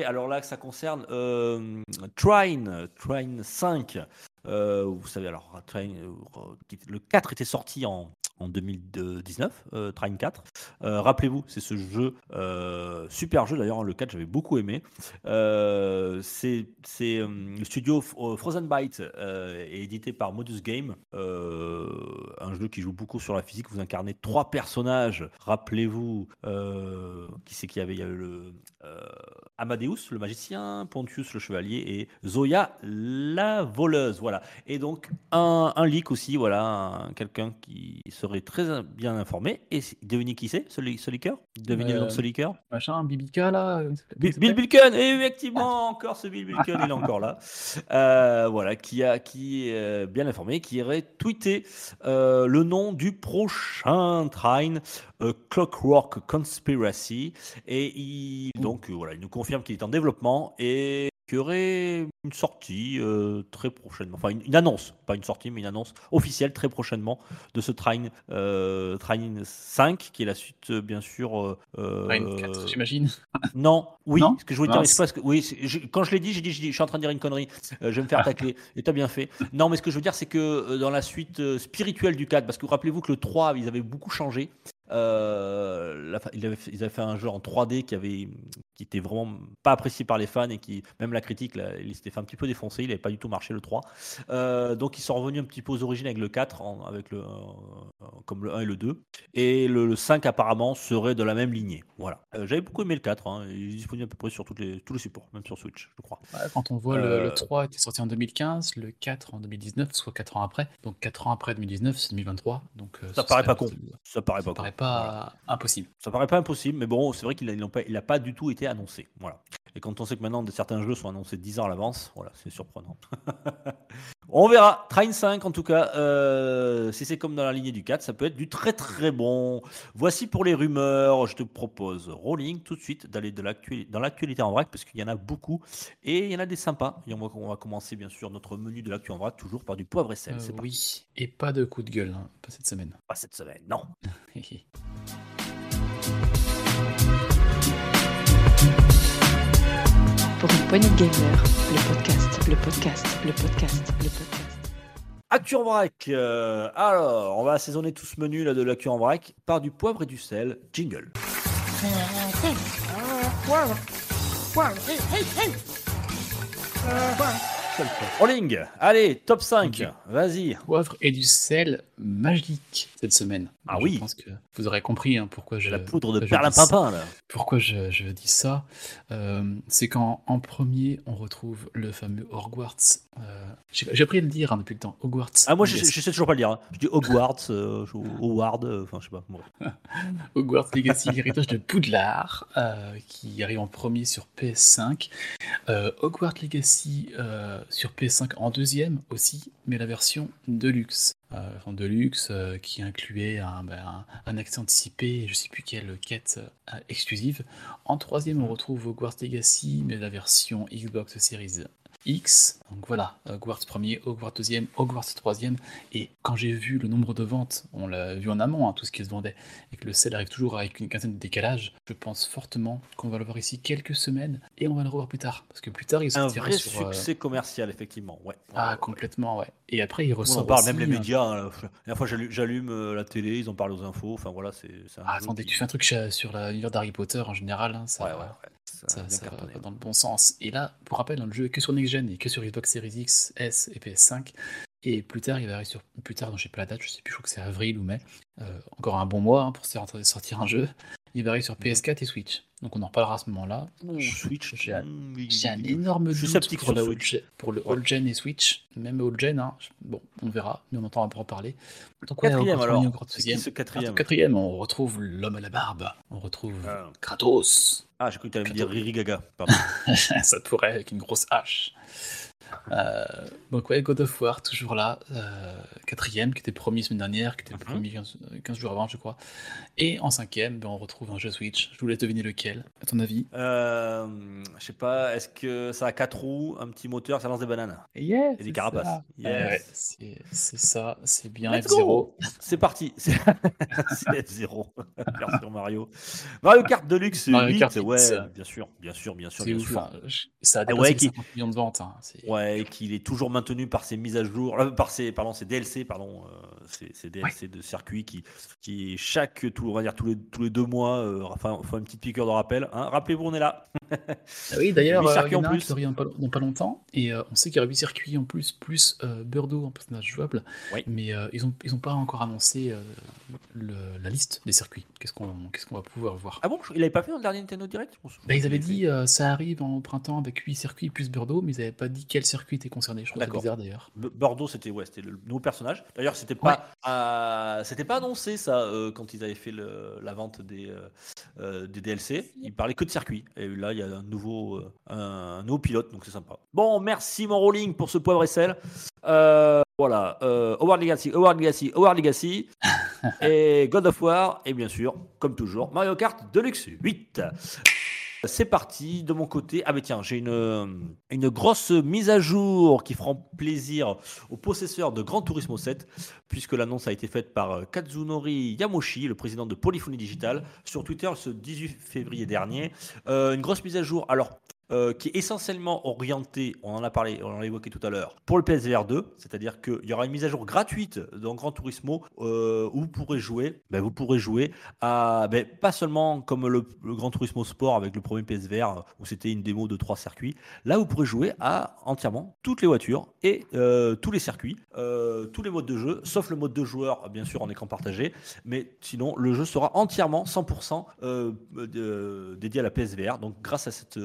alors là ça concerne euh, Trine 5. Euh, vous savez alors, Trine, euh, le 4 était sorti en en 2019, euh, Trine 4. Euh, Rappelez-vous, c'est ce jeu, super jeu d'ailleurs, le 4 j'avais beaucoup aimé. C'est le studio Frozen Byte édité par Modus Game, un jeu qui joue beaucoup sur la physique. Vous incarnez trois personnages. Rappelez-vous, qui c'est qu'il y avait le Amadeus, le magicien, Pontius, le chevalier, et Zoya, la voleuse. Voilà. Et donc un, un leak aussi, voilà, un- quelqu'un qui serait très bien informé. Et devinez qui c'est, ce, ce leaker? Devinez le nom de ce Euh, leaker? Machin, Bibica, là. euh, Bill, Bilken, et effectivement, encore ce Bill Bilken, il est encore là. Euh, voilà, qui a qui est bien informé, qui aurait tweeté euh, le nom du prochain Trine, Clockwork Conspiracy, et il donc euh, voilà, il nous confirme qu'il est en développement et qu'il y aurait une sortie euh, très prochainement, enfin une, une annonce, pas une sortie, mais une annonce officielle très prochainement de ce Trine, euh, Trine 5, qui est la suite, bien sûr. euh, Trine 4, euh, j'imagine. non, oui, Non ce que je voulais dire, c'est que. Oui, je- quand je l'ai dit, j'ai dit, je suis en train de dire une connerie, je vais me faire tacler, et t'as bien fait. Non, mais ce que je veux dire, c'est que dans la suite spirituelle du 4, parce que rappelez-vous que le 3, ils avaient beaucoup changé. Euh, la avaient fait, ils avaient fait un jeu en 3D qui avait qui était vraiment pas apprécié par les fans et qui même la critique là, il s'était fait un petit peu défoncer il n'avait pas du tout marché le 3 Euh, donc ils sont revenus un petit peu aux origines avec le 4 en- avec le euh, comme le 1 et le 2 et le, le 5 apparemment serait de la même lignée voilà Euh, j'avais beaucoup aimé le 4 hein. il est disponible à peu près sur toutes les, tous les supports même sur Switch je crois Ouais, quand on voit le, le 3 était sorti en 2015, le 4 en 2019, soit 4 ans après. Donc 4 ans après 2019, c'est 2023. Donc ça ce paraît pas con ça paraît Ça pas paraît con. pas Voilà. impossible. Ça paraît pas impossible, mais bon, c'est vrai qu'il n'a pas, il a pas du tout été annoncé. Voilà. Et quand on sait que maintenant certains jeux sont annoncés 10 ans à l'avance, voilà, c'est surprenant. on verra. Train 5, en tout cas, euh, si c'est comme dans la lignée du 4, ça peut être du très très bon. Voici pour les rumeurs. Je te propose, Rolling, tout de suite, d'aller de dans l'actualité en vrac, parce qu'il y en a beaucoup. Et il y en a des sympas. Et on va, on va commencer, bien sûr, notre menu de l'actu en vrac, toujours par du poivre et sel. Euh, oui, et pas de coup de gueule, hein, pas cette semaine. Pas cette semaine, non. Pour une poignée de gamers, le podcast, le podcast, le podcast, le podcast. Actu en vrac. euh, alors, on va assaisonner tout ce menu là de l'actu en vrac par du poivre et du sel. Jingle. Rolling. Allez, top 5. Ok. Vas-y. Poivre et du sel magique cette semaine. Ah je oui. pense que vous aurez compris hein, pourquoi je. La poudre de je perlimpinpin là. Pourquoi je, je dis ça Euh, C'est qu'en en premier, on retrouve le fameux Hogwarts. euh, J'ai j'ai appris à le dire hein, depuis le temps. Hogwarts. Ah moi je, je sais toujours pas le dire. hein. Je dis Hogwarts, euh, je- Howard, euh, enfin je sais pas. Bon. Hogwarts Legacy, l'héritage de Poudlard, qui arrive en premier sur PS5. Euh, Hogwarts Legacy sur PS5 en deuxième aussi, mais la version Deluxe. Euh, en Deluxe euh, qui incluait un, ben, un, un accès anticipé, je sais plus quelle quête euh, exclusive. En troisième, on retrouve Hogwarts Legacy, mais la version Xbox Series X. Donc voilà, Hogwarts premier, Hogwarts deuxième, Hogwarts troisième. Et quand j'ai vu le nombre de ventes, on l'a vu en amont, hein, tout ce qui se vendait, et que le sel arrive toujours avec une quinzaine de décalage, je pense fortement qu'on va le voir ici quelques semaines et on va le revoir plus tard. Parce que plus tard, il Un sortira vrai sur. euh, succès commercial, effectivement. Ouais. Ah, complètement, ouais. Et après, il On ressort. en parle, aussi, même les hein. médias. hein, La dernière fois, j'allume euh, la télé, ils en parlent aux infos. Enfin voilà, c'est. un Ah, attendez, qui- tu fais un truc sur la- l'univers d'Harry Potter en général, hein, ça, Ouais, ouais, ouais. Ça va dans le bon sens. Et là, pour rappel, le jeu est que sur Next Gen et que sur Xbox Series X, S et PS5. Et plus tard, il va arriver sur. Plus tard, je sais pas la date, je sais plus, je crois que c'est avril ou mai. Euh, encore un bon mois hein, pour sortir un jeu. Il va arriver sur PS4 et Switch. Donc on en reparlera à ce moment-là. Ouh, Switch. J'ai un- énorme doute sceptique pour, gen- pour le Ouais. all-gen et Switch, même all-gen. Hein. Bon, on verra, mais on entend un peu en parler. Donc, ouais, Quatrième alors. ce quatrième Quatrième, on retrouve l'homme à la barbe. On retrouve Ah. Kratos. Ah, j'ai cru que tu allais me dire. Riri Gaga. Pardon. Ça pourrait avec une grosse hache. Euh, donc ouais, God of War, toujours là. euh, quatrième, qui était premier semaine dernière, qui était le Mhm. premier 15, 15 jours avant, je crois. Et en cinquième, ben, on retrouve un jeu Switch. Je vous laisse deviner lequel, à ton avis? Euh, je sais pas, est-ce que ça a quatre roues, un petit moteur, ça lance des bananes? Et des carapaces Yes. Ouais, c'est ça, c'est bien Let's F0. go C'est parti. C'est c'est F0. Version Mario. Mario Kart Deluxe Mario 8. Kart 8, ouais, bien sûr, bien sûr, bien sûr, C'est bien ouf, sûr. hein. Ça a Ah dépassé ouais, les qui- 50 millions de ventes. hein. C'est- Qu'il est toujours maintenu par ses mises à jour, euh, par ses, pardon, ses DLC, pardon, euh, ces, ces DLC de circuit qui, qui chaque, tout, on va dire tous les, tous les deux mois, euh, enfin, font une petite piqûre de rappel. hein. Rappelez-vous, on est là. Ah oui, d'ailleurs, euh, il y en a plus. qui pas, dans pas longtemps, et euh, on sait qu'il y aura 8 circuits en plus, plus euh, Birdo en personnage jouable, Oui. mais euh, ils n'ont ils ont pas encore annoncé euh, le- la liste des circuits. Qu'est-ce qu'on qu'est-ce qu'on va pouvoir voir? Ah bon, il avait pas fait dans le dernier Nintendo Direct Bah, Ils avaient dit euh, ça arrive en printemps avec 8 circuits plus Birdo, mais ils n'avaient pas dit quel circuit était concerné. Je trouve ça D'accord. bizarre d'ailleurs. Bordeaux, c'était ouais, c'était le nouveau personnage. D'ailleurs, c'était pas, euh, c'était pas annoncé ça euh, quand ils avaient fait le- la vente des, euh, euh, des DLC. Ils parlaient que de circuit. Et là, il y a un nouveau, un, nouveau pilote, donc c'est sympa. Bon, merci mon rolling pour ce poivre et sel. Voilà, Howard Legacy, Howard Legacy, Howard Legacy, et God of War, et bien sûr, comme toujours, Mario Kart Deluxe 8. C'est parti de mon côté. Ah mais tiens, j'ai une, grosse mise à jour qui fera plaisir aux possesseurs de Gran Turismo 7, puisque l'annonce a été faite par euh, Kazunori Yamoshi, le président de Polyphony Digital, sur Twitter ce 18 février dernier. Euh, une grosse mise à jour. Alors. Euh, qui est essentiellement orientée, on en a parlé, on l'a évoqué tout à l'heure, pour le PSVR 2, c'est-à-dire qu'il y aura une mise à jour gratuite dans Gran Turismo euh, où vous pourrez jouer, ben, vous pourrez jouer à, ben, pas seulement comme le, le Gran Turismo Sport avec le premier PSVR où c'était une démo de trois circuits, Là, vous pourrez jouer à entièrement toutes les voitures et euh, tous les circuits, tous les modes de jeu, sauf le mode de joueur, bien sûr, en écran partagé. Mais sinon, le jeu sera entièrement 100% euh, de- dédié à la PSVR. Donc, grâce à cette,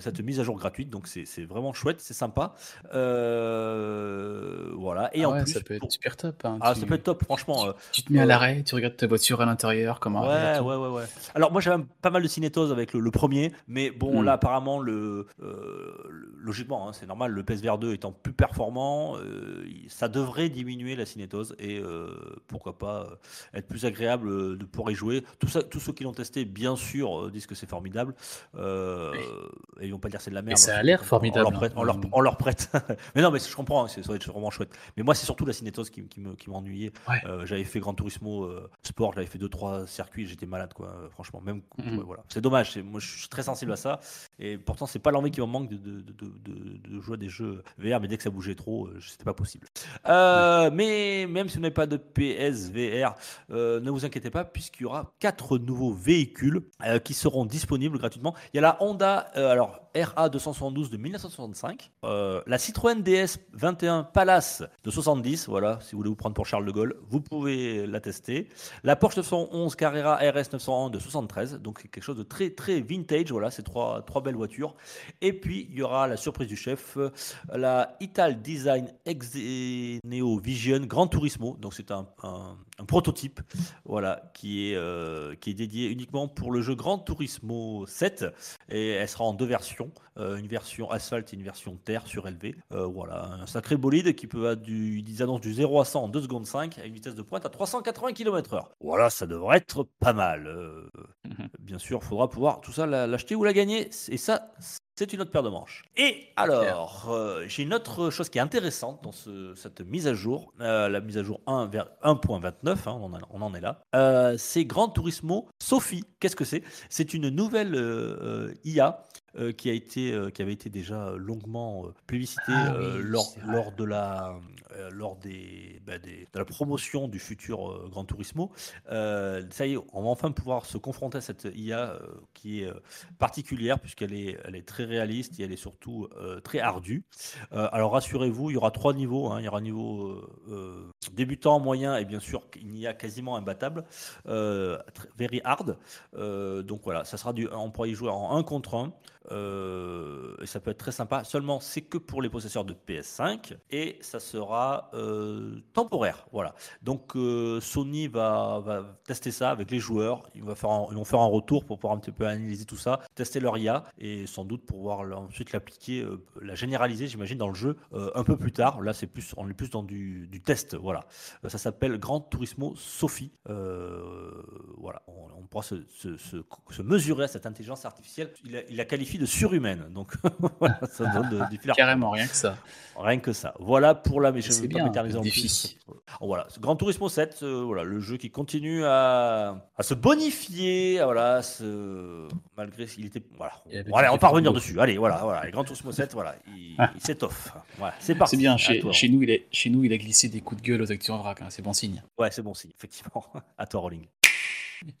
cette mise à jour gratuite, donc c'est vraiment chouette, c'est sympa. Euh, voilà. Et Ah en ouais, plus, ça peut être pour- super top. hein. ah, Tu- ça peut être top, franchement. euh, Tu te mets à euh, l'arrêt, tu regardes ta voiture à l'intérieur, comment Ouais, ouais, ouais, ouais. Alors moi j'avais pas mal de cinétose avec le, le premier, mais bon Hmm. là apparemment le, euh, logiquement hein, c'est normal, le PSVR 2 étant plus performant, euh, ça devrait diminuer la cinétose et euh, pourquoi pas euh, être plus agréable euh, de pouvoir y jouer. Tout ça, tous ceux qui l'ont testé bien sûr euh, disent que c'est formidable euh, et ils vont pas dire c'est de la merde. ça a hein, l'air on- formidable, On leur prête, on leur, hein. on leur prête. mais non mais je comprends, c'est- ça vraiment chouette. Mais moi c'est surtout la cinétose qui, qui me qui m'ennuyait. Ouais. Euh, j'avais fait Gran Turismo euh, Sport, j'avais fait 2-3 circuits, j'étais malade, quoi, euh, franchement. Même, Mhm. ouais, voilà. C'est dommage, moi je suis très sensible à ça. Et pourtant, c'est pas l'envie qui me manque de, de, de, de- jouer à des jeux VR, mais dès que ça bougeait trop, c'était pas possible. Euh, Mais même si vous n'avez pas de PSVR, ne vous inquiétez pas, puisqu'il y aura quatre nouveaux véhicules qui seront disponibles gratuitement. Il y a la Honda, alors RA 272 de 1965, euh, la Citroën DS 21 Palace de 70, voilà, si vous voulez vous prendre pour Charles de Gaulle, vous pouvez la tester. La Porsche 911 Carrera RS 901 de 73, donc quelque chose de très très vintage, voilà, c'est trois, trois belles voitures. Et puis il y aura la surprise du chef, euh, la Ital Design Exeneo Vision Gran Turismo, donc c'est un prototype, voilà, qui est, euh, qui est dédié uniquement pour le jeu Gran Turismo 7, et elle sera en deux versions, euh, une version asphalte et une version terre surélevée. Euh, voilà, un sacré bolide qui peut du, ils annoncent du 0 à 100 en 2 secondes 5 à une vitesse de pointe à 380 km/h. Voilà, ça devrait être pas mal. Euh. Bien sûr, il faudra pouvoir tout ça la- l'acheter ou la gagner. Et ça, c'est une autre paire de manches. Et alors, euh, j'ai une autre chose qui est intéressante dans ce- cette mise à jour, euh, la mise à jour 1 vers 1.29, hein, on, on en est là. Euh, c'est Gran Turismo Sophie. Qu'est-ce que c'est? C'est une nouvelle euh, euh, IA euh, qui, a été, euh, qui avait été déjà longuement euh, plébiscitée Ah euh, oui, lors, de, la, euh, lors des, bah, des- de la promotion du futur euh, Gran Turismo. Euh, ça y est, on va enfin pouvoir se confronter à cette IA euh, qui est euh, particulière puisqu'elle est, elle est très réaliste et elle est surtout euh, très ardue. Euh, alors rassurez-vous, il y aura trois niveaux. hein. Il y aura un niveau euh, débutant, moyen et bien sûr il y a quasiment imbattable. Very hard. Donc voilà, ça sera du, on pourra y jouer en 1 contre 1. Euh, et ça peut être très sympa. Seulement, c'est que pour les possesseurs de PS5 et ça sera euh, temporaire. Voilà. Donc euh, Sony va, tester ça avec les joueurs. Ils, vont faire un, retour pour pouvoir un petit peu analyser tout ça, tester leur IA et sans doute pouvoir ensuite l'appliquer, la généraliser, j'imagine, dans le jeu un peu plus tard. Là, c'est plus, on est plus dans du, test. Voilà. Ça s'appelle Gran Turismo Sophie. Voilà. On, on pourra se, mesurer à cette intelligence artificielle. Il la, il la qualifie de surhumaine. Donc voilà, ça donne de- du fil à Carrément, rien que ça. Rien que ça. Voilà pour la. Mais je vais pas m'éterniser en plus. Voilà, Gran Turismo 7, euh, voilà, le jeu qui continue à, à se bonifier, à, voilà, à se- malgré s'il était, voilà. Voilà, du on va revenir dessus. Allez, voilà, voilà, Gran Turismo 7, voilà, il, il s'étoffe. Voilà, c'est parti. C'est bien, chez, toi. chez nous, il est, chez nous, il a glissé des coups de gueule aux acteurs en vrac, hein, c'est bon signe. Ouais, c'est bon signe, effectivement. À toi, Rolling.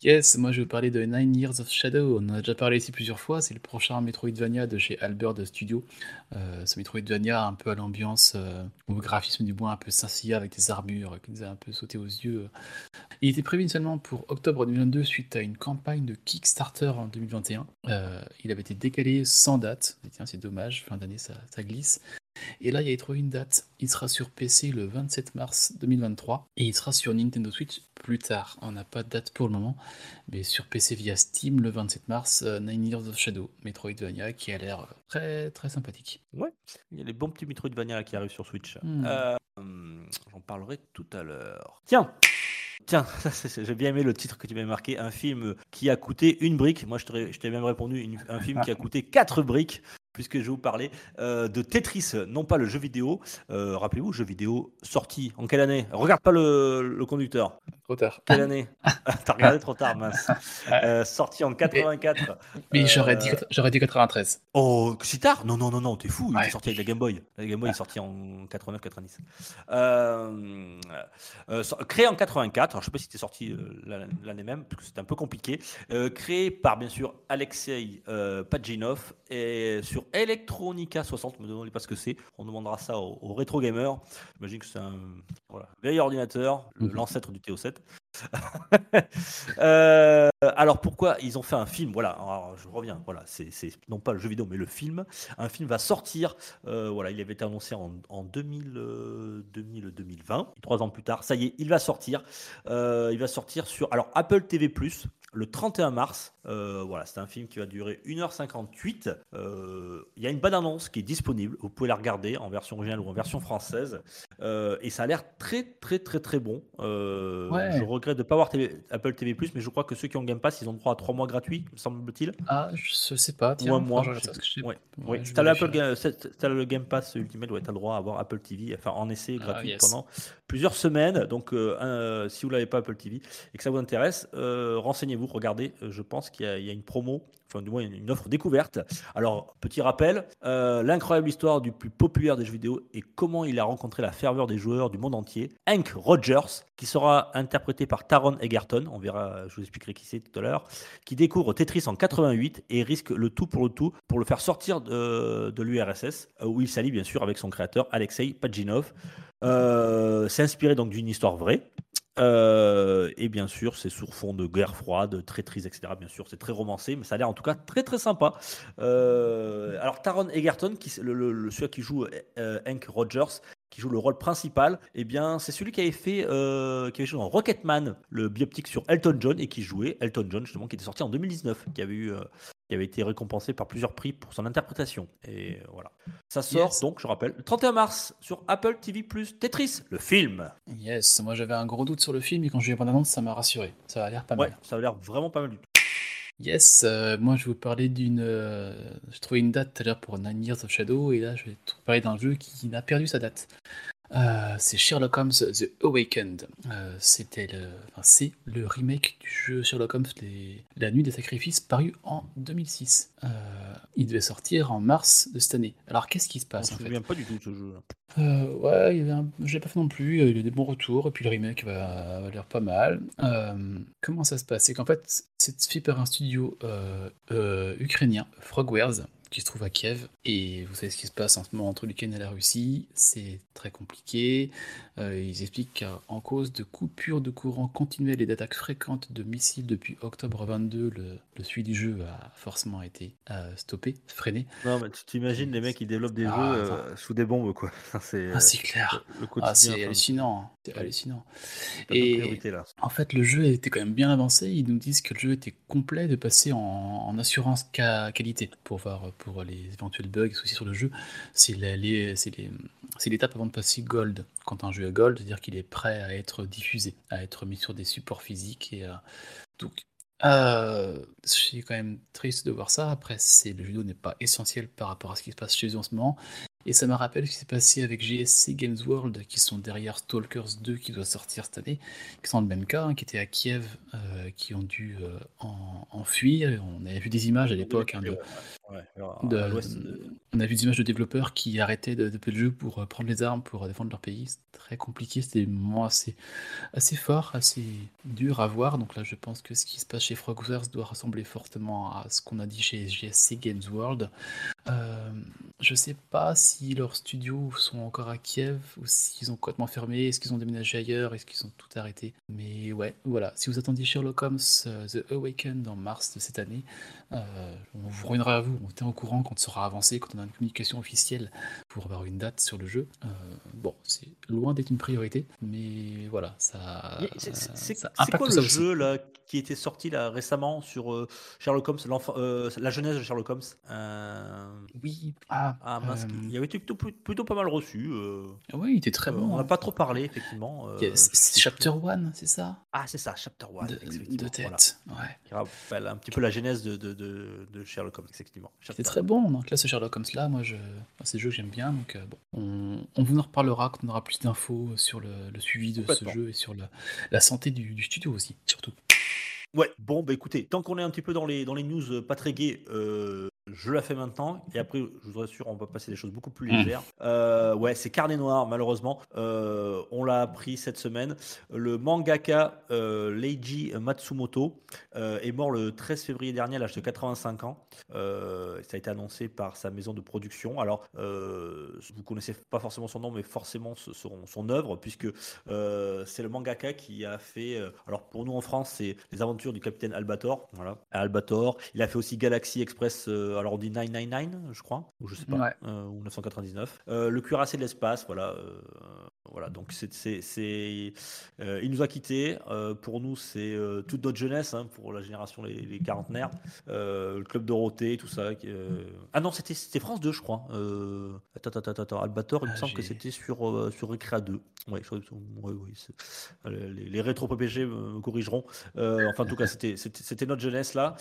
Yes, moi je vais parler de Nine Years of Shadow. On en a déjà parlé ici plusieurs fois. C'est le prochain Metroidvania de chez Albert Studio. Euh, ce Metroidvania un peu à l'ambiance, euh, au graphisme du bois un peu Saint avec des armures qui nous a un peu sauté aux yeux. Il était prévu seulement pour octobre 2022 suite à une campagne de Kickstarter en 2021. Euh, il avait été décalé sans date. Tiens, c'est dommage, fin d'année ça glisse. Et là, il a trouvé une date. Il sera sur PC le 27 mars 2023 et il sera sur Nintendo Switch plus tard. On n'a pas de date pour le moment, mais sur PC via Steam le 27 mars, euh, Nine Years of Shadow, Metroidvania, qui a l'air très très sympathique. Ouais, il y a les bons petits Metroidvania qui arrivent sur Switch. Hmm. Euh, J'en parlerai tout à l'heure. Tiens, Tiens, j'ai bien aimé le titre que tu m'as marqué, un film qui a coûté une brique. Moi, je t'ai même répondu, une- un film qui a coûté quatre briques, puisque je vais vous parler euh, de Tetris, non pas le jeu vidéo. Euh, Rappelez-vous, jeu vidéo sorti en quelle année? Regarde pas le, le conducteur. Trop tard. Quelle année? T'as regardé trop tard, mince. Euh, sorti en 84. Mais j'aurais dit, j'aurais dit 93. Oh, si tard? Non, non, non, non, t'es fou. Il Ouais. est sorti avec la Game Boy. La Game Boy est sortie en 89-90. Euh, euh, so- créé en 84, alors je sais pas si c'était sorti la- l'année même, parce que c'était un peu compliqué. Créé par, bien sûr, Alexei Pajinov et sur Electronica 60, me demandez pas ce que c'est. On demandera ça aux, aux rétro gamers. J'imagine que c'est un voilà, vieil ordinateur, Mhm. l'ancêtre du TO7. Euh, alors pourquoi ils ont fait un film? Voilà, alors, je reviens. Voilà, c'est non pas le jeu vidéo, mais le film. Un film va sortir. euh, voilà, il avait été annoncé en, en 2000, euh, 2000, 2020, trois ans plus tard. Ça y est, il va sortir. Il va sortir sur alors Apple TV le 31 mars. Euh, voilà, c'est un film qui va durer 1h58. Euh, Il y a une bonne annonce qui est disponible. Vous pouvez la regarder en version originale ou en version française. Euh, et ça a l'air très, très, très, très bon. Euh, Ouais. Je regrette de ne pas avoir TV Apple TV, mais je crois que ceux qui ont Game Pass, ils ont droit à 3 mois gratuits, me semble-t-il. Ah, je sais pas. Tiens, Ou un mois. Ouais. Ouais, si si t'as le Game Pass Ultimate, ouais, t'as le droit à avoir Apple TV, enfin en essai Ah, gratuit yes. pendant plusieurs semaines. Donc, euh, un- si vous l'avez pas Apple TV et que ça vous intéresse, euh, regardez. Euh, je pense qu'il y, a- une promo, enfin du moins une, offre découverte. Alors, petit rappel, euh, l'incroyable histoire du plus populaire des jeux vidéo et comment il a rencontré la ferveur des joueurs du monde entier. Hank Rogers, qui sera interprété par Taron Egerton, on verra, je vous expliquerai qui c'est tout à l'heure, qui découvre Tetris en 88 et risque le tout pour le tout pour le faire sortir de, l'URSS, euh, où il s'allie bien sûr avec son créateur Alexei Pajinov. Euh, c'est inspiré donc d'une histoire vraie. Euh, et bien sûr, c'est sur fond de guerre froide, traîtrise, etc. Bien sûr, c'est très romancé, mais ça a l'air en tout cas très très sympa. Euh, alors, Taron Egerton, qui, le, celui qui joue euh, Hank Rogers, qui joue le rôle principal, eh bien, c'est celui qui avait fait, qui avait joué dans Rocketman, le bioptique sur Elton John, et qui jouait Elton John, justement, qui était sorti en 2019, qui avait eu, qui avait été récompensé par plusieurs prix pour son interprétation. Et euh, voilà. Ça sort Yes. donc, je rappelle, le 31 mars sur Apple TV+, Tetris, le film. Yes, moi j'avais un gros doute sur le film et quand j'ai vu la bande-annonce, ça m'a rassuré. Ça a l'air pas Ouais, mal. ça a l'air vraiment pas mal du tout. Yes, euh, moi je vais vous parler d'une. euh, J'ai trouvé une date tout à l'heure pour Nine Years of Shadow et là je vais parler d'un jeu qui n'a perdu sa date. Euh, c'est Sherlock Holmes The Awakened. Euh, C'était le, enfin, c'est le remake du jeu Sherlock Holmes La Nuit des Sacrifices paru en 2006. Euh, il devait sortir en mars de cette année. Alors qu'est-ce qui se On passe se en fait souvient pas du tout de ce jeu. Ouais, il y avait un... je l'ai pas fait non plus. Il y a eu des bons retours et puis le remake va, va l'air pas mal. Comment ça se passe? C'est qu'en fait, c'est fait par un studio ukrainien, Frogwares, qui se trouve à Kiev. Et vous savez ce qui se passe en ce moment entre l'Ukraine et la Russie? C'est très compliqué. Euh, ils expliquent qu'en cause de coupures de courant continuelles et d'attaques fréquentes de missiles depuis octobre 22, le, le suivi du jeu a forcément été euh, stoppé, freiné. Non, mais tu t'imagines les mecs qui développent des Ah, jeux euh, sous des bombes, quoi. C'est Ah, clair. le. Ah, c'est enfin, hallucinant. hein. C'est hallucinant. Et priorité, là. en fait, le jeu était quand même bien avancé. Ils nous disent que le jeu était complet de passer en, en assurance qualité pour voir pour les éventuels bugs et soucis sur le jeu. C'est l'étape avant de passer gold. Quand un jeu est gold, c'est-à-dire qu'il est prêt à être diffusé, à être mis sur des supports physiques. Et, euh, donc, euh, je suis quand même triste de voir ça. Après, le judo n'est pas essentiel par rapport à ce qui se passe chez eux en ce moment. Et ça me rappelle ce qui s'est passé avec GSC Games World, qui sont derrière Stalkers 2 qui doit sortir cette année, qui sont dans le même cas, hein, qui étaient à Kiev, euh, qui ont dû euh, en, en fuir. On avait vu des images à l'époque hein, de, Ouais, de- de- on a vu des images de développeurs qui arrêtaient de, de jouer le jeu pour euh, prendre les armes pour euh, défendre leur pays. C'est très compliqué, c'était des moments assez, assez forts, assez durs à voir. Donc là, je pense que ce qui se passe chez Frogwares doit ressembler fortement à ce qu'on a dit chez GSC Games World. Euh, je sais pas si leurs studios sont encore à Kiev ou s'ils ont complètement fermé, est-ce qu'ils ont déménagé ailleurs, est-ce qu'ils ont tout arrêté. Mais ouais, voilà. Si vous attendiez Sherlock Holmes euh, The Awakened en mars de cette année, euh, on vous reviendra à vous, on tient au courant quand ça sera avancé, quand on a une communication officielle pour avoir une date sur le jeu. Euh, bon, c'est loin d'être une priorité, mais voilà, ça, c'est- quoi le jeu là qui était sorti là récemment sur euh, Sherlock Holmes, la jeunesse de Sherlock Holmes? Oui, ah, Ah mince, il y avait été plutôt, plutôt pas mal reçu. oui, il était très bon. on n'a hein. pas trop parlé effectivement. C'est- Chapter 1, c'est ça? Ah c'est ça, Chapter 1. de, de voilà, tête. Ouais. qui rappelle un petit peu la genèse de, de, de, de Sherlock Holmes effectivement. C'était très bon. Donc là, ce Sherlock Holmes là, moi, je... c'est des jeux que j'aime bien. Donc euh, bon, on... on vous en reparlera quand on aura plus d'infos sur le, le suivi de ce jeu et sur la, la santé du, du studio aussi, surtout. Ouais, bon, bah écoutez, tant qu'on est un petit peu dans les, dans les news euh, pas très gaies, euh, je la fais maintenant. Et après, je vous assure, on va passer des choses beaucoup plus Mm. légères. Euh, ouais, c'est Carnet Noir, malheureusement. Euh, on l'a appris cette semaine. Le mangaka euh, Leiji Matsumoto est mort le 13 février dernier à l'âge de 85 ans. Ça a été annoncé par sa maison de production. Alors, vous connaissez pas forcément son nom, mais forcément son, son œuvre, puisque c'est le mangaka qui a fait. alors, pour nous en France, c'est les aventures du capitaine Albator. Voilà, Albator. Il a fait aussi Galaxy Express. Euh, alors, on dit 999, je crois, ou je sais pas, Ouais. euh, ou 999. Euh, le cuirassé de l'espace, voilà. Voilà, donc c'est, euh, il nous a quittés. Euh, pour nous, c'est euh, toute notre jeunesse, hein, pour la génération les, les quarantenaires. Euh, le club Dorothée, tout ça. euh, Ah non, c'était, c'était France 2, je crois. Euh... Attends, attends, attends. Albator, il me Ah, semble que c'était sur, sur Recrea 2. Ouais, je ouais, ouais, les, les rétro PPG me, corrigeront. Enfin, en tout cas, c'était, c'était, notre jeunesse là.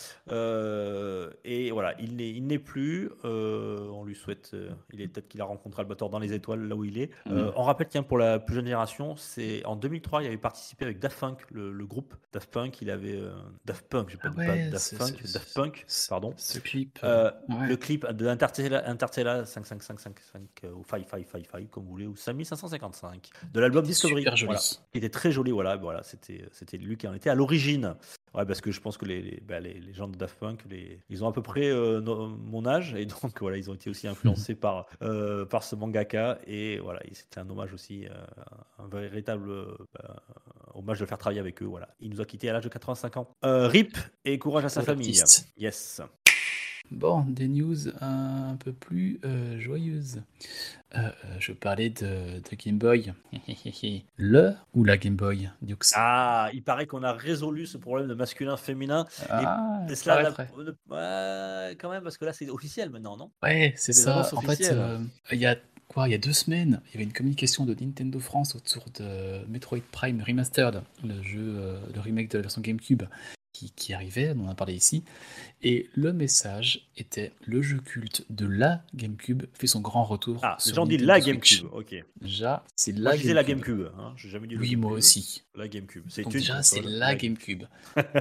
Et voilà, il n'est, il n'est plus. On lui souhaite. il est peut-être qu'il a rencontré Albator dans les étoiles, là où il est. Mhm. on rappelle, tiens, pour la plus jeune génération, c'est en 2003, il avait participé avec Daft Punk, le, le groupe Daft Punk. Il avait euh, Daft Punk, pas Ah dit ouais, pas Daft Punk, Daft Punk, pardon. Ce clip. Euh, ouais. Le clip de Interstellar, Interstellar 5555 euh, ou 5555 comme vous voulez ou 5555 de l'album Discovery Super joli. voilà, qui était très joli voilà voilà c'était c'était lui qui en était à l'origine ouais parce que je pense que les les, bah, les, les gens de Daft Punk les, ils ont à peu près euh, no- mon âge et donc voilà ils ont été aussi influencés par euh, par ce mangaka et voilà c'était un hommage aussi euh, un véritable hommage de le faire travailler avec eux voilà. Il nous a quitté à l'âge de 85 ans. Rip et courage à sa famille. yes Bon, des news un peu plus euh, joyeuses. Euh, euh, je parlais de, de Game Boy. Le ou la Game Boy, Dux Ah, il paraît qu'on a résolu ce problème de masculin-féminin. Ah, Et cela, la- ouais, quand même, parce que là, c'est officiel maintenant, non? Ouais, c'est ça. En fait, euh, il y a quoi Il y a deux semaines, il y avait une communication de Nintendo France autour de Metroid Prime Remastered, le jeu, le remake de la version GameCube, qui, qui arrivait, on en a parlé ici. Et le message était le jeu culte de la GameCube fait son grand retour. Ah, les gens disent la Switch. GameCube. Ok. Déjà, c'est la disais la GameCube. GameCube. Hein. J'ai jamais dit Oui, moi GameCube. aussi. La GameCube. C'est déjà, c'est la GameCube.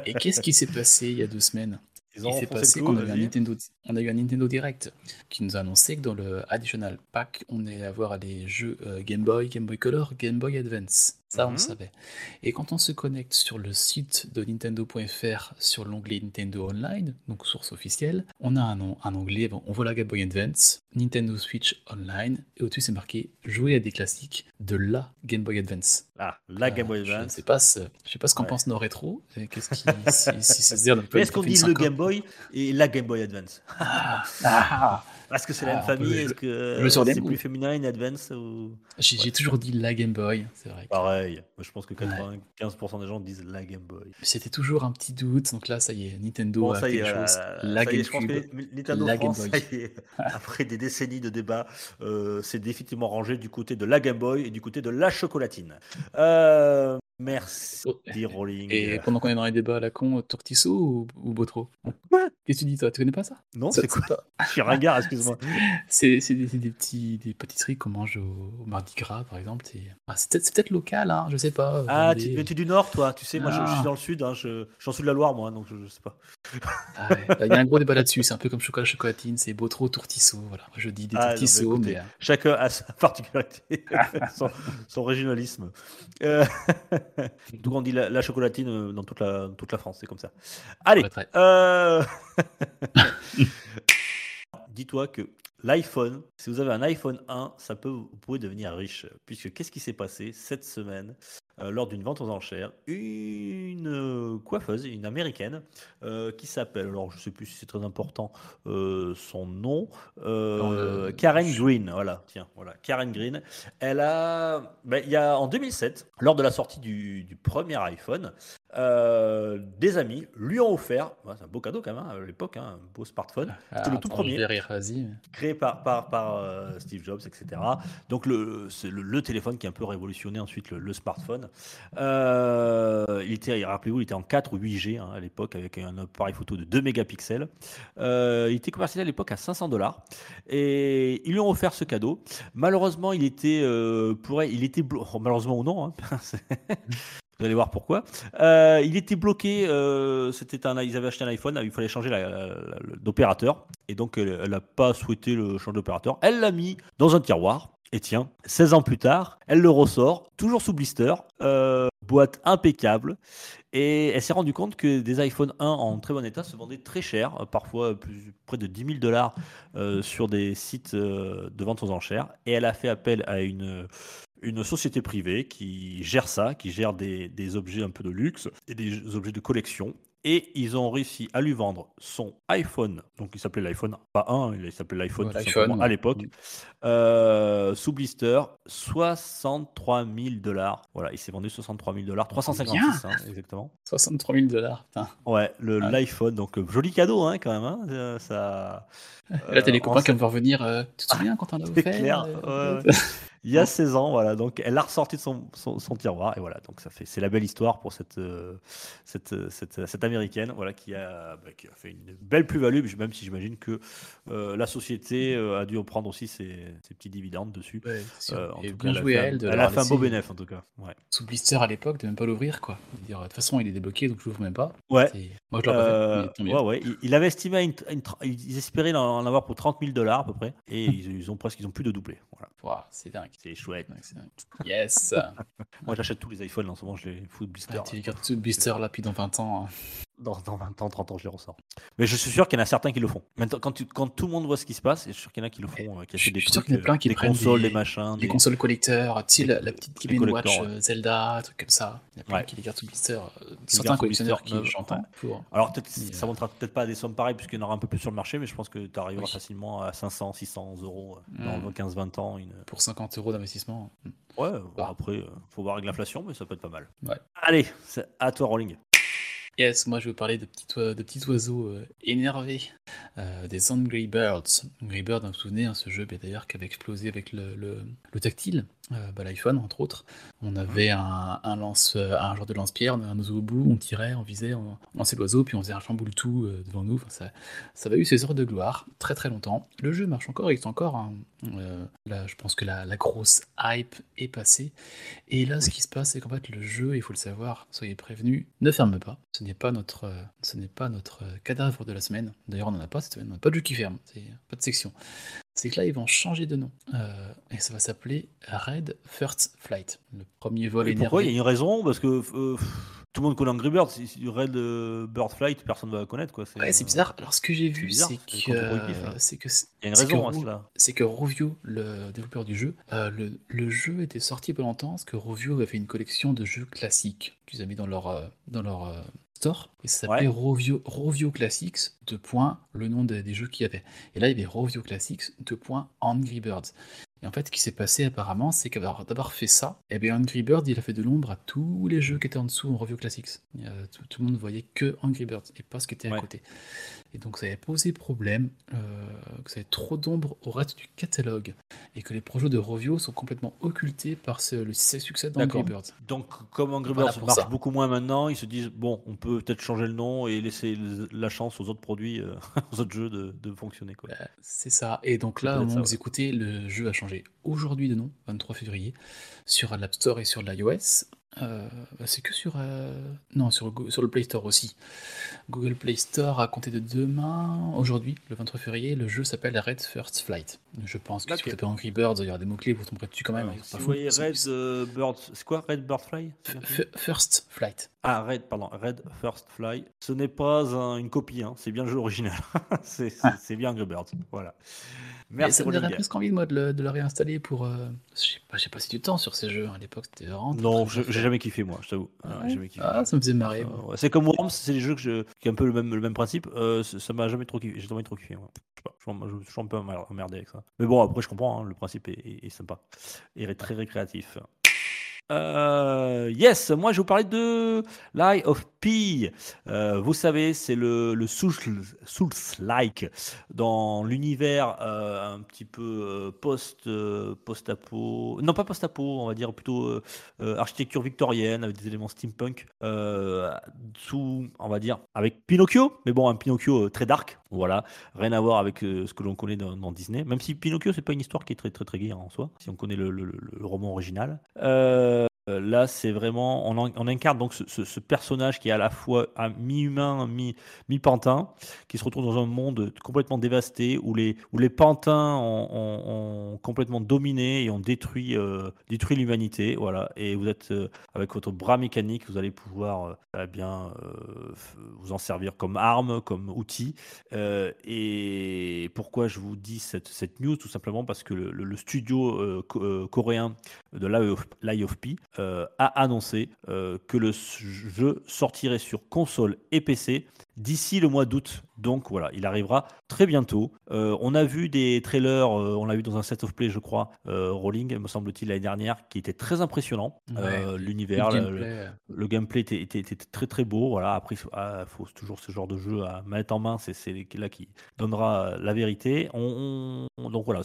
Et qu'est-ce qui s'est passé il y a deux semaines? Ils ont Il s'est passé qu'on a eu un vas-y. Nintendo, on a eu un Nintendo Direct qui nous a annoncé que dans le Additional Pack, on allait avoir les jeux euh, Game Boy, Game Boy Color, Game Boy Advance. Ça, on le savait. Et quand on se connecte sur le site de Nintendo.fr sur l'onglet Nintendo Online, donc source officielle, on a un, un onglet, bon, on voit la Game Boy Advance, Nintendo Switch Online, et au-dessus c'est marqué jouer à des classiques de la Game Boy Advance. Ah, la Game Boy Euh, Je ne Advance. sais pas ce, je sais pas ce qu'en Ouais. pense nos rétro. et Qu'est-ce qui, si, si Mais est-ce qu'on dit le Game Boy et la Game Boy Advance? Ah, ah, Est-ce que c'est la Ah, même famille Est-ce que c'est plus féminin, une Advance ou... J'ai toujours dit la Game Boy, c'est vrai. Pareil. Moi, je pense que 95% des gens disent la Game Boy. C'était toujours un petit doute, donc là, ça y est, Nintendo Bon, a y quelque chose. ça La Nintendo la Game France, Boy. ça y est, après des décennies de débats, euh, c'est définitivement rangé du côté de la Game Boy et du côté de la chocolatine. Euh, merci, Oh, Rolling. Et pendant qu'on est dans les débats à la con, Tortisso ou, ou Botro Quoi? Qu'est-ce que tu dis, toi? Tu connais pas ça? Non, c'est quoi? pas- Je suis ringard, excuse-moi. C'est des, petits des pâtisseries qu'on mange au, au Mardi Gras, par exemple. Ah, c'est peut-être local, hein, je sais pas. Ah, Vendée. tu, es du Nord, toi. Tu sais, moi, je, je Ah. suis dans le Sud. Hein, je, je suis en Sud de la Loire, moi, donc je, je sais pas. Ah ouais, bah, Il y a un gros débat là-dessus, c'est un peu comme chocolat chocolatine, c'est Botro, Tortisso. Voilà, je dis des non, mais Tortisso, écoutez, mais. euh, Chacun a sa particularité, son, son régionalisme. Euh, donc on dit la, la chocolatine euh, dans toute la, toute la France, c'est comme ça. Allez, euh, dis-toi que l'iPhone, si vous avez un iPhone 1, ça peut, vous pouvez devenir riche. Puisque qu'est-ce qui s'est passé cette semaine? Lors d'une vente aux enchères Une euh, coiffeuse, une américaine, euh, qui s'appelle, alors je sais plus si c'est très important, euh, son nom, euh, le- Karen Green, voilà, tiens, voilà, Karen Green. Elle a, ben, il y a en 2007, lors de la sortie du, du premier iPhone, euh, des amis lui ont offert, c'est un beau cadeau quand même hein, à l'époque, hein, un beau smartphone, Ah, c'était le tout premier rire, créé par, par, par euh, Steve Jobs, etc. Donc le, c'est le, le téléphone qui a un peu révolutionné ensuite le, le smartphone. Euh, il était, rappelez-vous, il était en 4 ou 8G hein, à l'époque avec un appareil photo de 2 mégapixels. Il était commercialisé à l'époque à 500 dollars et ils lui ont offert ce cadeau. Malheureusement, il était, pour il était oh, malheureusement ou non. Vous allez voir pourquoi. Euh, il était bloqué. euh, c'était un, ils avaient acheté un iPhone. Il fallait changer d'opérateur. Et donc, elle n'a pas souhaité le changer d'opérateur. Elle l'a mis dans un tiroir. Et tiens, 16 ans plus tard, elle le ressort, toujours sous blister, euh, boîte impeccable. Et elle s'est rendue compte que des iPhone 1 en très bon état se vendaient très cher, parfois près de 10 000 dollars sur des sites de vente aux enchères. Et elle a fait appel à une, une société privée qui gère ça, qui gère des, des objets un peu de luxe et des objets de collection. Et ils ont réussi à lui vendre son iPhone, donc il s'appelait l'iPhone, pas 1, il s'appelait l'iPhone Ouais, à l'époque, euh, sous blister, 63 000 dollars. Voilà, il s'est vendu 63 000 dollars, 356 hein, exactement. 63 000 dollars, putain. Ouais, l'iPhone, donc euh, joli cadeau hein, quand même. hein, euh, ça, là, t'as euh, les en copains qui vont revenir. euh, tu te souviens quand on a C'est offert clair, euh, ouais, ouais. Il y a 16 ans, voilà. Donc, elle l'a ressorti de son, son, son tiroir. Et voilà, donc ça fait, c'est la belle histoire pour cette, euh, cette, euh, cette, cette américaine, voilà, qui a, bah, qui a fait une belle plus-value, même si j'imagine que euh, la société euh, a dû en prendre aussi ses, ses petits dividendes dessus. Ouais. Euh, en Et tout bien cas, joué elle a fait, elle de un- elle a l'avoir fait un beau bénéfice, en tout cas. Ouais. Sous blister à l'époque, de même pas l'ouvrir, quoi. De toute façon, il est débloqué, donc je l'ouvre même pas. Ouais. C'est- Moi, je l'aurais Euh, pas fait. mais tant mieux. ouais, ouais. Il, il avait estimé, à une, à une tra- ils espéraient en en avoir pour 30 000 dollars à peu près, et ils, ils ont presque, ils ont plus de doublé. Voilà, c'est dingue. C'est chouette. Dingue. Yes Moi, j'achète tous les iPhones en ce moment, je les fous de blister. Ah, Tu les gardes sous blister là, puis dans 20 ans. hein. Dans, dans 20 ans, 30 ans, je les ressors. Mais je suis sûr qu'il y en a certains qui le font. Maintenant, quand, tu- quand tout le monde voit ce qui se passe, je suis sûr qu'il y en a qui le font, euh, qui Je achètent suis des sûr qu'il y en a plein qui des prennent consoles, des- des machins, Les des- consoles collecteurs, tu sais, la, la petite Game Watch, euh, Zelda, un truc comme ça. Il y a plein Ouais. qui les gardent sous blister. euh, certains collectionneurs qui, euh, j'entends, ouais. pour. Alors peut-être ça euh, montera peut-être pas à des sommes pareilles puisqu'il y en aura un peu plus sur le marché, mais je pense que tu arriveras Oui. facilement à 500, 600 euros euh, Mm. dans 15-20 ans. Une... Pour 50 euros d'investissement. Ouais, bon, Ah. après, euh, faut voir avec l'inflation, mais ça peut être pas mal. Ouais. Allez, à toi, Rolling. Yes, moi je vais vous parler de petits, oiseaux euh, énervés, euh, des Angry Birds. Angry Birds, vous vous souvenez, hein, ce jeu bah, d'ailleurs qui avait explosé avec le tactile. Euh, bah, l'iPhone entre autres. On avait un, un lance, euh, un genre de lance-pierre, on avait un oiseau au bout, on tirait, on visait, on lançait l'oiseau, puis on faisait un chamboule tout euh, devant nous. Enfin, ça, ça avait eu ses heures de gloire très très longtemps. Le jeu marche encore, il est encore. hein. Euh, là, je pense que la, la grosse hype est passée. Et là, ce qui se passe, c'est qu'en fait, le jeu, il faut le savoir, soyez prévenus, ne ferme pas. Ce n'est pas notre, euh, ce n'est pas notre cadavre de la semaine. D'ailleurs, on n'en a pas cette semaine, on n'a pas de jeu qui ferme, pas de section. C'est que là, ils vont changer de nom. Euh, et ça va s'appeler Red First Flight. Le premier vol Et pourquoi Il y a énervé. une raison? Parce que euh, tout le monde connaît Angry Birds. Red euh, Bird Flight, personne ne va connaître quoi. Ouais, c'est bizarre. Alors, ce que j'ai vu, c'est que, c'est que Il y a une raison à cela. c'est que Rovio, le développeur du jeu, euh, le, le jeu était sorti pas longtemps parce que Rovio avait fait une collection de jeux classiques qu'ils avaient mis dans leur, dans leur store. Et ça s'appelait Ouais. Rovio, Rovio Classics, deux points, le nom des, des jeux qu'il y avait. Et là, il y avait Rovio Classics, deux points, Angry Birds. Et en fait, ce qui s'est passé apparemment, c'est qu'avoir d'avoir fait ça, eh bien Angry Birds, il a fait de l'ombre à tous les jeux qui étaient en dessous en Review Classics. Euh, tout, tout le monde voyait que Angry Birds et pas ce qui était à Ouais. côté. Et donc ça avait posé problème, euh, que ça avait trop d'ombre au reste du catalogue et que les projets de Rovio sont complètement occultés par ce- le succès d'Angry. Birds. Donc, comme Angry Birds marche ça. beaucoup moins maintenant, ils se disent bon, on peut peut-être changer le nom et laisser la chance aux autres produits, euh, aux autres jeux de, de fonctionner. Quoi. Euh, C'est ça. Et donc là, au moment vous écoutez, le jeu a changé aujourd'hui de nom, 23 février, sur l'App Store et sur l'iOS. Euh, bah, c'est que sur... euh, Non, sur, sur le Play Store aussi. Google Play Store a compté de demain, aujourd'hui, le 23 février, le jeu s'appelle Red First Flight. Je pense que si Ok. vous tapez Angry Birds, il y aura des mots-clés, vous tomberez dessus quand même. Hein, si vous voyez C'est- Red euh, Bird, c'est quoi Red Bird Fly F- First Flight. Ah, Red, pardon, Red First Fly. Ce n'est pas un- une copie, hein, c'est bien le jeu original. c'est Ah. c'est bien Angry Birds. Voilà. Mais Merci ça me donnerait presque envie moi de le, de le réinstaller pour. euh, Je sais pas, j'ai passé du temps sur ces jeux. À l'époque, c'était vraiment. Non, j'ai jamais kiffé moi, je t'avoue. Ah, Ouais. j'ai. Ah, ça me faisait marrer. Euh, ouais, C'est comme Worms, c'est des jeux que je, qui est un peu le même, le même principe. Euh, ça m'a jamais trop kiffé. J'ai jamais trop kiffé. moi. Je sais pas, je, suis- un peu emmer- emmerdé avec ça. Mais bon, après, je comprends. hein, le principe est, est- est sympa et ré- très récréatif. Euh, yes, moi je vais vous parler de Lie of P. Euh, vous savez, c'est le, le Souls- Souls-like dans l'univers euh, un petit peu euh, post, post-apo. Non, pas post-apo, on va dire plutôt architecture victorienne avec des éléments steampunk. Sous, on va dire, avec Pinocchio, mais bon, un Pinocchio très dark. Voilà, rien à voir avec ce que l'on connaît dans, Disney. Même si Pinocchio, c'est pas une histoire qui est très très très gaie en soi, si on connaît le, le- roman original. Euh, Là, c'est vraiment, on, incarne donc ce, personnage qui est à la fois mi-humain, mi- mi-pantin, qui se retrouve dans un monde complètement dévasté où les, où les pantins ont, complètement dominé et ont détruit, euh, détruit l'humanité. Voilà. Et vous êtes euh, avec votre bras mécanique, vous allez pouvoir eh bien vous en servir comme arme, comme outil. Et pourquoi je vous dis cette, news? Tout simplement parce que le, studio co- coréen de l'IOFP euh, a annoncé euh, que le jeu sortirait sur console et PC d'ici le mois d'août. Donc voilà, il arrivera très bientôt. Euh, on a vu des trailers, euh, on l'a vu dans un set of play, je crois, euh, Rolling, me semble-t-il, l'année dernière, qui était très impressionnant. Ouais, L'univers, Le gameplay, le gameplay était, était- était très très beau. Voilà. Après, il faut, ah, faut toujours ce genre de jeu à manette en main, c'est là qui donnera la vérité. On, on- donc voilà,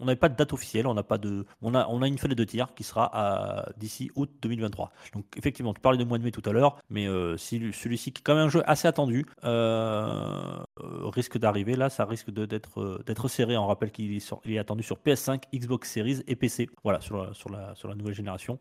on n'avait pas de date officielle, on n'a pas de, on a, on a une fenêtre de tir qui sera d'ici août 2023. Donc effectivement, tu parlais de mois de mai tout à l'heure, mais celui-ci qui est quand même un jeu assez euh, euh, risque d'arriver, là, ça risque d'être euh, d'être serré. On rappelle qu'il est, il attendu sur PS5, Xbox Series et PC. Voilà, sur la, sur la, sur la nouvelle génération.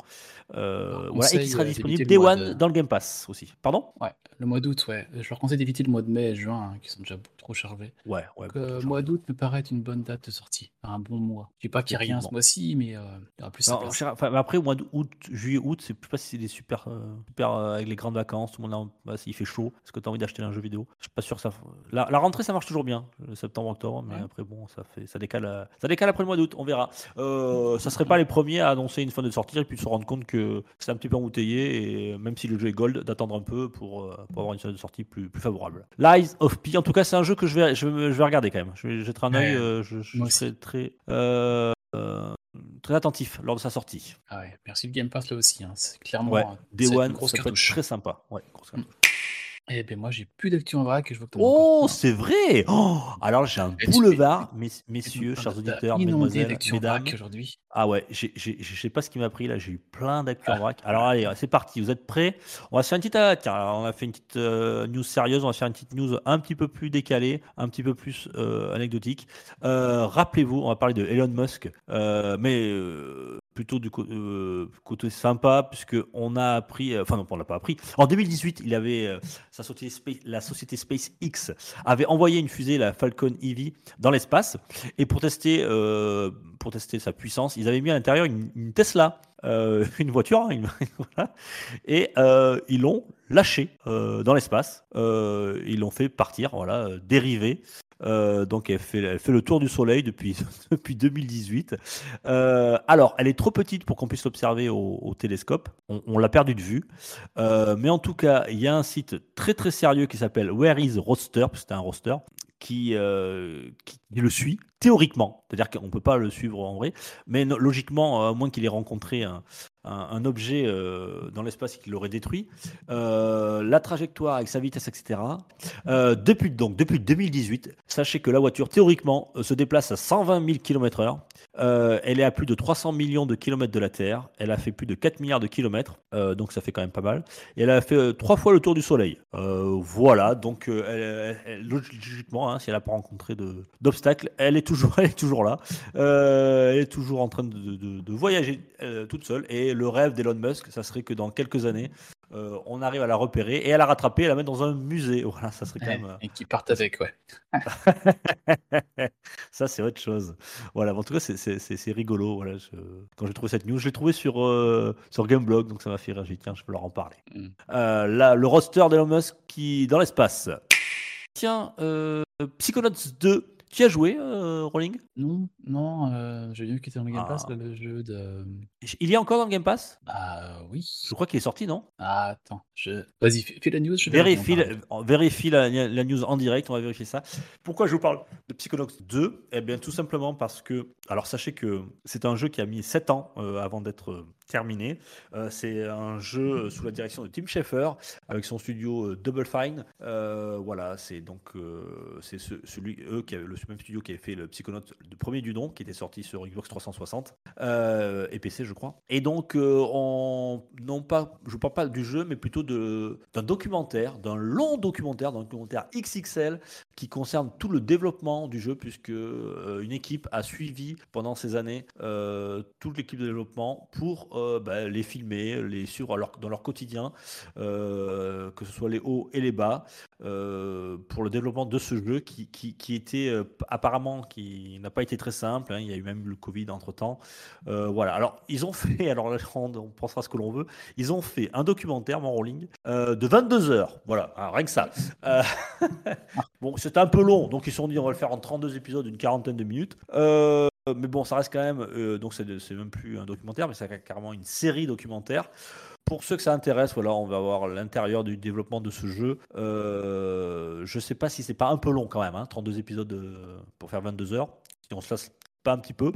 Euh, voilà, et qui sera euh, disponible Day le One de- dans le Game Pass aussi. Pardon? Ouais, le mois d'août, ouais. Je leur conseille d'éviter le mois de mai et juin, hein, qui sont déjà trop chargés. Ouais, ouais. Euh, mois d'août me paraît être une bonne date de sortie. Un bon mois. Je dis pas qu'il n'y a rien ce mois-ci, mais euh, il y aura plus. Non, enfin, après, mois d'août, juillet, août, c'est je sais pas si c'est des super, euh, super euh, avec les grandes vacances, tout le monde a, bah, s'il fait chaud, est-ce que tu as envie d'acheter un jeu vidéo? Je suis pas sûr que ça. La, la rentrée, ça marche toujours bien, euh, septembre, octobre, mais Ouais. après, bon, ça fait, ça décale, euh, ça décale après le mois d'août, on verra. Euh, ça serait pas les premiers à annoncer une fin de sortie et puis se rendre compte que c'est un petit peu embouteillé et même si le jeu est gold, d'attendre un peu pour, euh, pour avoir une fin de sortie plus, plus favorable. Lies of P, en tout cas, c'est un jeu que je vais, je je vais regarder quand même. Je vais jeter un œil, Ouais, euh, je, serai très. euh, très attentif lors de sa sortie. Ah ouais, merci le Game Pass là aussi. hein. C'est clairement Ouais, Day c'est une One, grosse ça peut être cartouche. très sympa. Ouais, grosse Mm. Eh ben moi, j'ai plus d'actu en vrac et je vois que Oh, c'est vrai oh Alors j'ai un Et boulevard, mes- messieurs, chers auditeurs, mesdemoiselles, mesdames. vrac aujourd'hui. Ah ouais, je sais pas ce qui m'a pris là, j'ai eu plein d'actu en Ah. vrac. Alors allez, c'est parti, vous êtes prêts? On va se faire une petite. ah, tiens, on a fait une petite euh, news sérieuse, on va faire une petite news un petit peu plus décalée, un petit peu plus euh, anecdotique. Euh, Rappelez-vous, on va parler de Elon Musk, mais plutôt du euh, côté sympa, puisque on a appris, euh, enfin non, on l'a pas appris. En 2018, il avait euh, sa société, Space- la société SpaceX avait envoyé une fusée, la Falcon Heavy, dans l'espace. Et pour tester, pour tester sa puissance, ils avaient mis à l'intérieur une, Tesla, une voiture, hein, et ils l'ont lâché euh, dans l'espace. Ils l'ont fait partir, voilà, dériver. Euh, donc elle fait, le tour du Soleil depuis, depuis 2018. Euh, alors, elle est trop petite pour qu'on puisse l'observer au, télescope. On, l'a perdu de vue. Euh, mais en tout cas, il y a un site très très sérieux qui s'appelle Where is Roster, c'était un roster, qui, qui le suit théoriquement. C'est-à-dire qu'on ne peut pas le suivre en vrai, mais logiquement, euh, à moins qu'il ait rencontré un, objet euh, dans l'espace qui l'aurait détruit, euh, la trajectoire avec sa vitesse, etc. Depuis, donc, depuis 2018, sachez que la voiture, théoriquement, se déplace à 120 000 km/h. Elle est à plus de 300 millions de kilomètres de la Terre. Elle a fait plus de 4 milliards de kilomètres, donc ça fait quand même pas mal. Et elle a fait trois fois le tour du Soleil. Voilà, donc logiquement, hein, si elle n'a pas rencontré d'obstacles, elle, est toujours- elle est toujours là. Euh, elle est toujours en train de, de- de voyager euh, toute seule. Et le rêve d'Elon Musk, ça serait que dans quelques années, euh, on arrive à la repérer et à la rattraper et la mettre dans un musée. Voilà, ça serait quand même. Et qui partent avec, ouais. ça, c'est autre chose. Voilà, en tout cas, c'est- c'est c'est- c'est rigolo. Voilà, je- Quand j'ai trouvé cette news, je l'ai trouvé sur, euh, sur Gameblog, donc ça m'a fait dit, tiens, je peux leur en parler. Mm. Euh, là, le roster d'Elon Musk qui dans l'espace. Tiens, Psychonauts 2, tu y as joué, euh, Rolling Non, non, euh, j'ai vu qu'il était dans le Game Pass, Ah. le jeu de. Il a encore dans le Game Pass? Ah oui. Je crois qu'il est sorti, non? Ah, attends, je... vas-y, fais, la news, je vais Vérifie, la, vérifie la, la news en direct, on va vérifier ça. Pourquoi je vous parle de Psychonauts 2 Eh bien, tout simplement parce que, alors sachez que c'est un jeu qui a mis 7 ans euh, avant d'être terminé. Euh, c'est un jeu sous la direction de Tim Schafer avec son studio euh, Double Fine. Euh, voilà, c'est donc c'est ce- celui, eux, qui avait le même studio qui avait fait le Psychonauts, le premier du nom, qui était sorti sur Xbox 360 euh, et PC, je crois. Et donc, on, non pas, je parle pas du jeu, mais plutôt de- d'un documentaire, d'un long documentaire, d'un documentaire XXL qui concerne tout le développement du jeu, puisque une équipe a suivi pendant ces années toute l'équipe de développement pour euh, bah, les filmer, les suivre leur- dans leur quotidien, euh, que ce soit les hauts et les bas, euh, pour le développement de ce jeu qui, qui, était apparemment qui n'a pas été très simple. hein. il y a eu même le Covid entre temps. voilà. Alors ils ont fait, alors on, on pensera ce que l'on veut. Ils ont fait un documentaire, mon rolling, de 22 heures. Voilà, Alors, rien que ça. Bon, c'était un peu long, donc ils se sont dit on va le faire en 32 épisodes d'une quarantaine de minutes. Euh, mais bon, ça reste quand même, euh, donc c'est même plus un documentaire, mais c'est carrément une série documentaire. Pour ceux que ça intéresse, voilà, on va voir l'intérieur du développement de ce jeu. Euh, je sais pas si c'est pas un peu long quand même, hein, 32 épisodes euh, pour faire 22 heures. Si on se lasse pas un petit peu,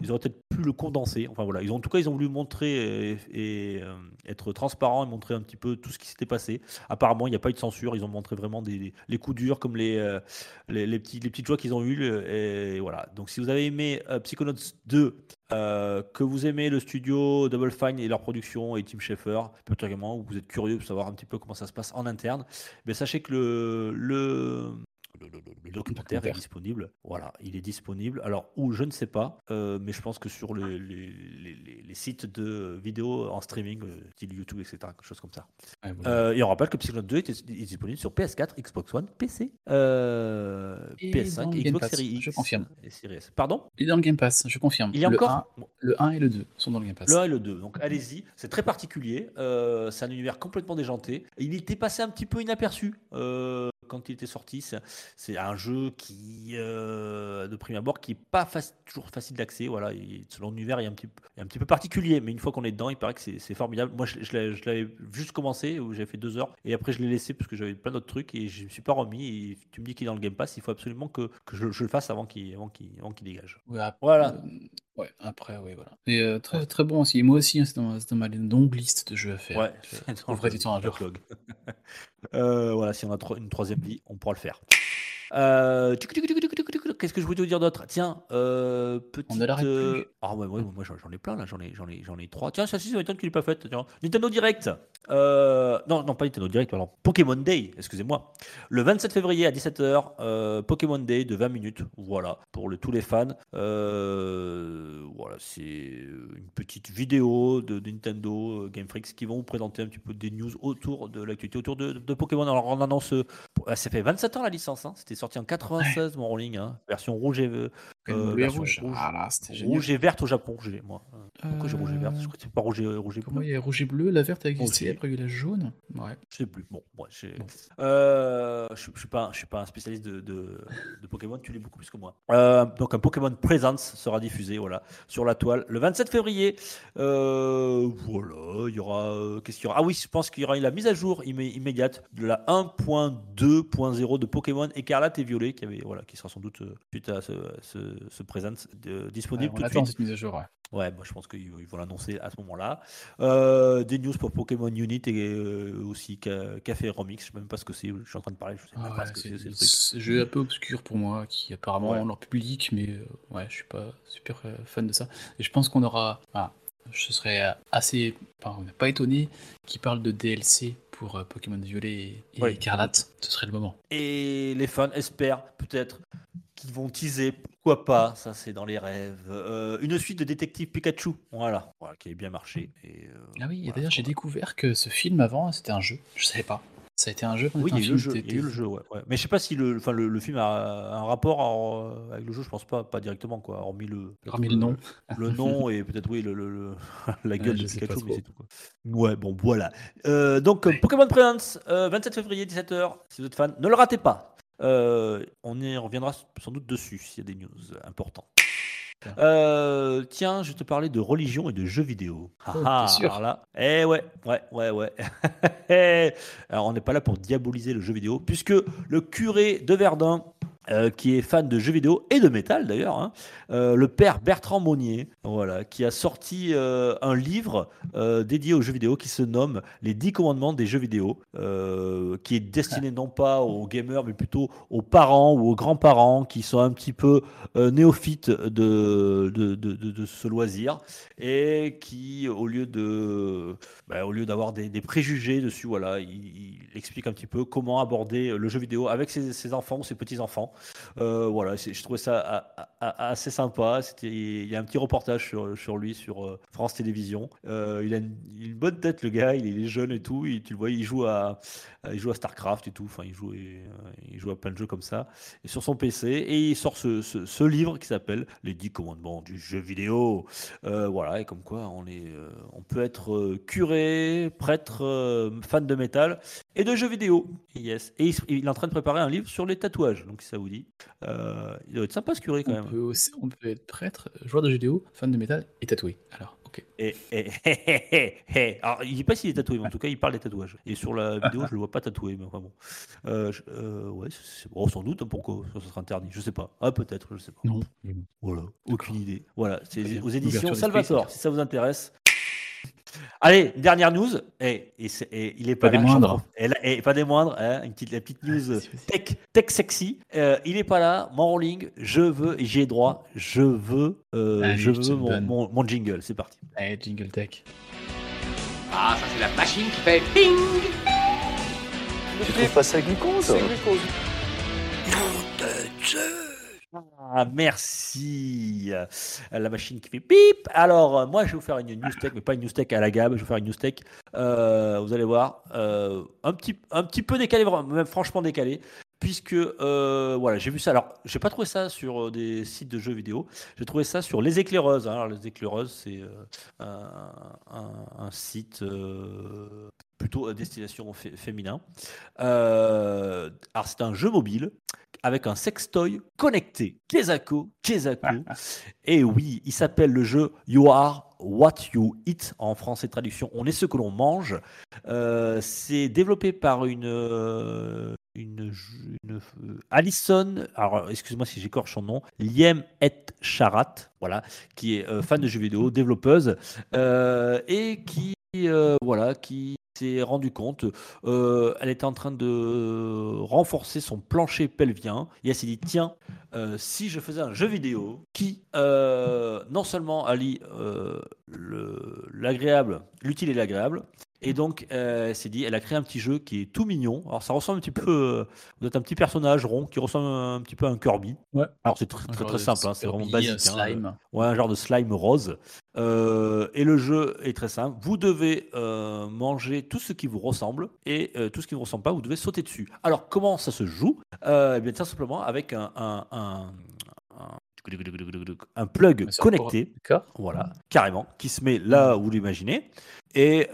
ils auraient peut-être pu le condenser. Enfin voilà, ils ont, en tout cas, ils ont voulu montrer et, euh, être transparent et montrer un petit peu tout ce qui s'était passé. Apparemment, il n'y a pas eu de censure. Ils ont montré vraiment des, les coups durs comme les, euh, les, les, les petites joies qu'ils ont eues. Voilà. Donc, si vous avez aimé euh, Psychonauts 2, euh, que vous aimez le studio Double Fine et leur production et Tim Schafer, également, ou vous êtes curieux de savoir un petit peu comment ça se passe en interne, mais sachez que le, le, le, le documentaire est disponible. Voilà, il est disponible. Alors, où je ne sais pas, euh, mais je pense que sur les, les, les, les sites de vidéos en streaming, euh, style YouTube, etc., quelque chose comme ça. Voilà. euh, et on rappelle que Psychonauts 2 est, est, disponible sur PS4, Xbox One, PC, euh, PS5, Xbox Series X. Je confirme. Et Series S. Pardon? Il est dans le Game Pass, je confirme. Il y a le encore 1, Le 1 et le 2 sont dans le Game Pass. Le 1 et le 2. Donc allez-y, c'est très particulier. Euh, c'est un univers complètement déjanté. Il était passé un petit peu inaperçu euh, quand il était sorti. C'est un jeu qui, euh, de prime abord, qui n'est pas faci toujours facile d'accès. Voilà, selon l'univers, il, il, est un petit peu particulier, mais une fois qu'on est dedans, il paraît que c'est formidable. Moi, je, je l'avais juste commencé, où j'avais fait deux heures, et après je l'ai laissé parce que j'avais plein d'autres trucs et je ne me suis pas remis. Et tu me dis qu'il est dans le Game Pass, il faut absolument que, que je, je, le fasse avant qu'il qu qu dégage. Ouais, voilà. Ouais, après, oui, voilà. Et euh, très, très bon aussi. Et moi aussi, hein, c'est dans, c'est dans ma longue liste de jeux à faire. Ouais, Je trouverai du temps un jour. backlog. Euh, voilà, si on a tro- une troisième vie, on pourra le faire. Euh, tuc, tuc, Qu'est-ce que je voulais te dire d'autre? Tiens, euh, petite. On ne euh, plus. Ah ouais, ouais, moi j'en ai plein là, j'en ai, j'en ai, j'en ai trois. Tiens, ça, si, ça m'étonne qu'il l'ait pas faite. Nintendo Direct. Euh, non, non, pas Nintendo Direct, pardon. Pokémon Day, excusez-moi. Le 27 février à 17h, euh, Pokémon Day de 20 minutes. Voilà, pour le- tous les fans. Euh, voilà, c'est une petite vidéo de, de Nintendo Game Freaks qui vont vous présenter un petit peu des news autour de l'actualité, autour de, de Pokémon. Alors, on annonce. euh, ah, ça fait 27 ans la licence, hein. c'était sorti en 96, mon rolling. hein. Version rouge et, euh, euh, bleu et rouge. rouge, Ah là, rouge et verte au Japon, j'ai moi. Pourquoi j'ai rouge et verte? Euh, Je crois que c'est pas rouge et, rouge et bleu. il y a rouge et bleu, la verte a existé, après il y a la jaune. Ouais. Je sais plus. Bon, ouais, Bon. Euh, je, je suis pas, je suis pas un spécialiste de, de, de Pokémon. Tu l'es beaucoup plus que moi. Euh, donc un Pokémon Presence sera diffusé, voilà, sur la toile le 27 février. Euh, voilà, il y aura. euh, Qu'est-ce qu'il y aura? Ah oui, je pense qu'il y aura la mise à jour immé- immédiate de la 1.2.0 de Pokémon Écarlate et Violet, qui avait, voilà, qui sera sans doute euh, suite à ce, ce, ce Presence de- disponible Ouais, tout on de attend suite. cette mise à jour. Ouais. Ouais, moi je pense qu'ils ils vont l'annoncer à ce moment-là. Euh, des news pour Pokémon Unit et euh, aussi Ca- Café Remix. Je sais même pas ce que c'est. Je suis en train de parler. Je sais même Ah pas ouais, ce que c'est c'est ce un jeu un peu obscur pour moi, qui apparemment Ouais. leur public, mais euh, ouais, je suis pas super euh, fan de ça. Et je pense qu'on aura. ah, je serais assez. Enfin, pas étonné qu'ils parlent de DLC pour Pokémon Violet et, et Ouais. Écarlate. Ce serait le moment. Et les fans espèrent peut-être qu'ils vont teaser, pourquoi pas, ça c'est dans les rêves, euh, une suite de Détective Pikachu. Voilà, voilà qui a bien marché. Et, euh, Ah oui, et d'ailleurs, j'ai découvert que ce film avant, c'était un jeu. Je savais pas. Ça a été un jeu. Oui, il y a eu le jeu. Il y a eu le t'étais- jeu, ouais, ouais. Mais je sais pas si le, enfin, le, le film a un rapport avec le jeu, je pense pas, pas directement, quoi, hormis le, Hormis le nom. le nom et peut-être oui le, le- le- la gueule de Pikachu mais c'est tout quoi. Ouais bon voilà. Euh, donc Pokémon Presents euh, 27 février 17h si vous êtes fan ne le ratez pas. Euh, on y reviendra sans doute dessus s'il y a des news importantes. Euh, tiens, je te parlais de religion et de jeux vidéo. Ah, Oh, ah, sûr alors là, eh ouais, ouais, ouais, ouais. alors on n'est pas là pour diaboliser le jeu vidéo, puisque le curé de Verdun, euh, qui est fan de jeux vidéo et de métal d'ailleurs, hein, euh, le père Bertrand Monnier, voilà, qui a sorti euh, un livre dédié aux jeux vidéo qui se nomme Les 10 commandements des jeux vidéo, qui est destiné non pas aux gamers mais plutôt aux parents ou aux grands-parents qui sont un petit peu néophytes de, de, de, ce loisir et qui, au lieu de, bah, au lieu d'avoir des, préjugés dessus, voilà, il, explique un petit peu comment aborder le jeu vidéo avec ses enfants ou ses petits-enfants. Euh, voilà, je trouvais ça assez sympa. Il y a un petit reportage sur, lui sur euh, France Télévisions. Euh, il a une, bonne tête, le gars. Il est, jeune et tout. Tu le vois, il joue à, il joue à Starcraft et tout. Enfin, il joue, il joue à plein de jeux comme ça. Et sur son PC, et il sort ce, livre qui s'appelle Les 10 commandements du jeu vidéo. Voilà, et comme quoi on, est, on peut être curé, prêtre, fan de métal et de jeux vidéo. Yes. Et il, est en train de préparer un livre sur les tatouages, donc ça vous Euh, il doit être sympa ce curé quand On même. peut, aussi, on peut être prêtre, joueur de jeux vidéo, fan de métal et tatoué. Alors, ok. Et, et-. Alors, il dit pas s'il est tatoué, mais en tout cas, il parle des tatouages. Et sur la vidéo, je le vois pas tatoué, mais enfin bon. Euh, je- euh, ouais, c'est bon, sans doute, hein, pourquoi ça sera interdit, je sais pas. Ah, peut-être, je sais pas. Non. Voilà, aucune idée. Voilà, c'est aux éditions Salvatore, si ça vous intéresse. Allez, dernière news. Et, et c'est- et il est pas, Pas des là, moindres. Et, là- et pas des moindres, hein, une petite, la petite news Vas-y, vas-y. tech, tech sexy. Euh, il est pas là, mon rolling. Je veux, et j'y ai droit. Je veux, euh, Allez, je veux mon, mon- mon jingle. C'est parti. Allez, Jingle Tech. Ah, ça c'est la machine qui fait ping Tu trouves pas ça glucose Ah, merci. Euh, La machine qui fait pip. Alors, euh, moi, je vais vous faire une news tech, mais pas une news tech à la gamme. Je vais vous faire une news tech. euh, vous allez voir, un, petit, un petit peu décalé, même franchement décalé. Puisque, euh, voilà, j'ai vu ça. Alors, j'ai pas trouvé ça sur euh, des sites de jeux vidéo. J'ai trouvé ça sur Les Éclaireuses. Alors, Les Éclaireuses, c'est euh, un, site euh, plutôt à destination fé- féminin. Alors, c'est un jeu mobile avec un sextoy connecté. Kezako, Kezako. Et oui, il s'appelle le jeu You Are What You Eat en français traduction. On est ce que l'on mange. Euh, c'est développé par une, euh, une, Alison, alors excuse-moi si j'écorche son nom, Liem et Charat, voilà, qui est euh, fan de jeux vidéo, développeuse, euh, et qui euh, voilà, qui s'est rendu compte, elle était en train de renforcer son plancher pelvien et elle s'est dit tiens, si je faisais un jeu vidéo qui non seulement allie le- l'agréable, l'utile et l'agréable, et donc euh, elle s'est dit, elle a créé un petit jeu qui est tout mignon. Alors ça ressemble un petit peu, euh, vous êtes un petit personnage rond qui ressemble un petit peu à un Kirby. Ouais. Alors c'est très très, simple, hein, c'est vraiment basique. euh, hein. slime. Ouais, un genre de slime rose. Euh, et le jeu est très simple. Vous devez euh, manger tout ce qui vous ressemble et euh, tout ce qui ne vous ressemble pas, vous devez sauter dessus. Alors, comment ça se joue? Euh, Eh bien, tout simplement avec un, un, un, un- un plug connecté. D'accord. Voilà, carrément, qui se met là où vous l'imaginez. Et,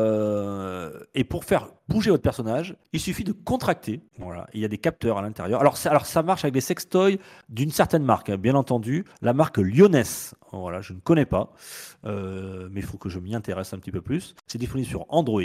euh, et pour faire bouger votre personnage, il suffit de contracter. Voilà, il y a des capteurs à l'intérieur. Alors, ça- alors ça marche avec des sextoys d'une certaine marque, hein, bien entendu, la marque Lyoness. Voilà, je ne connais pas, euh, mais il faut que je m'y intéresse un petit peu plus. C'est disponible sur Android.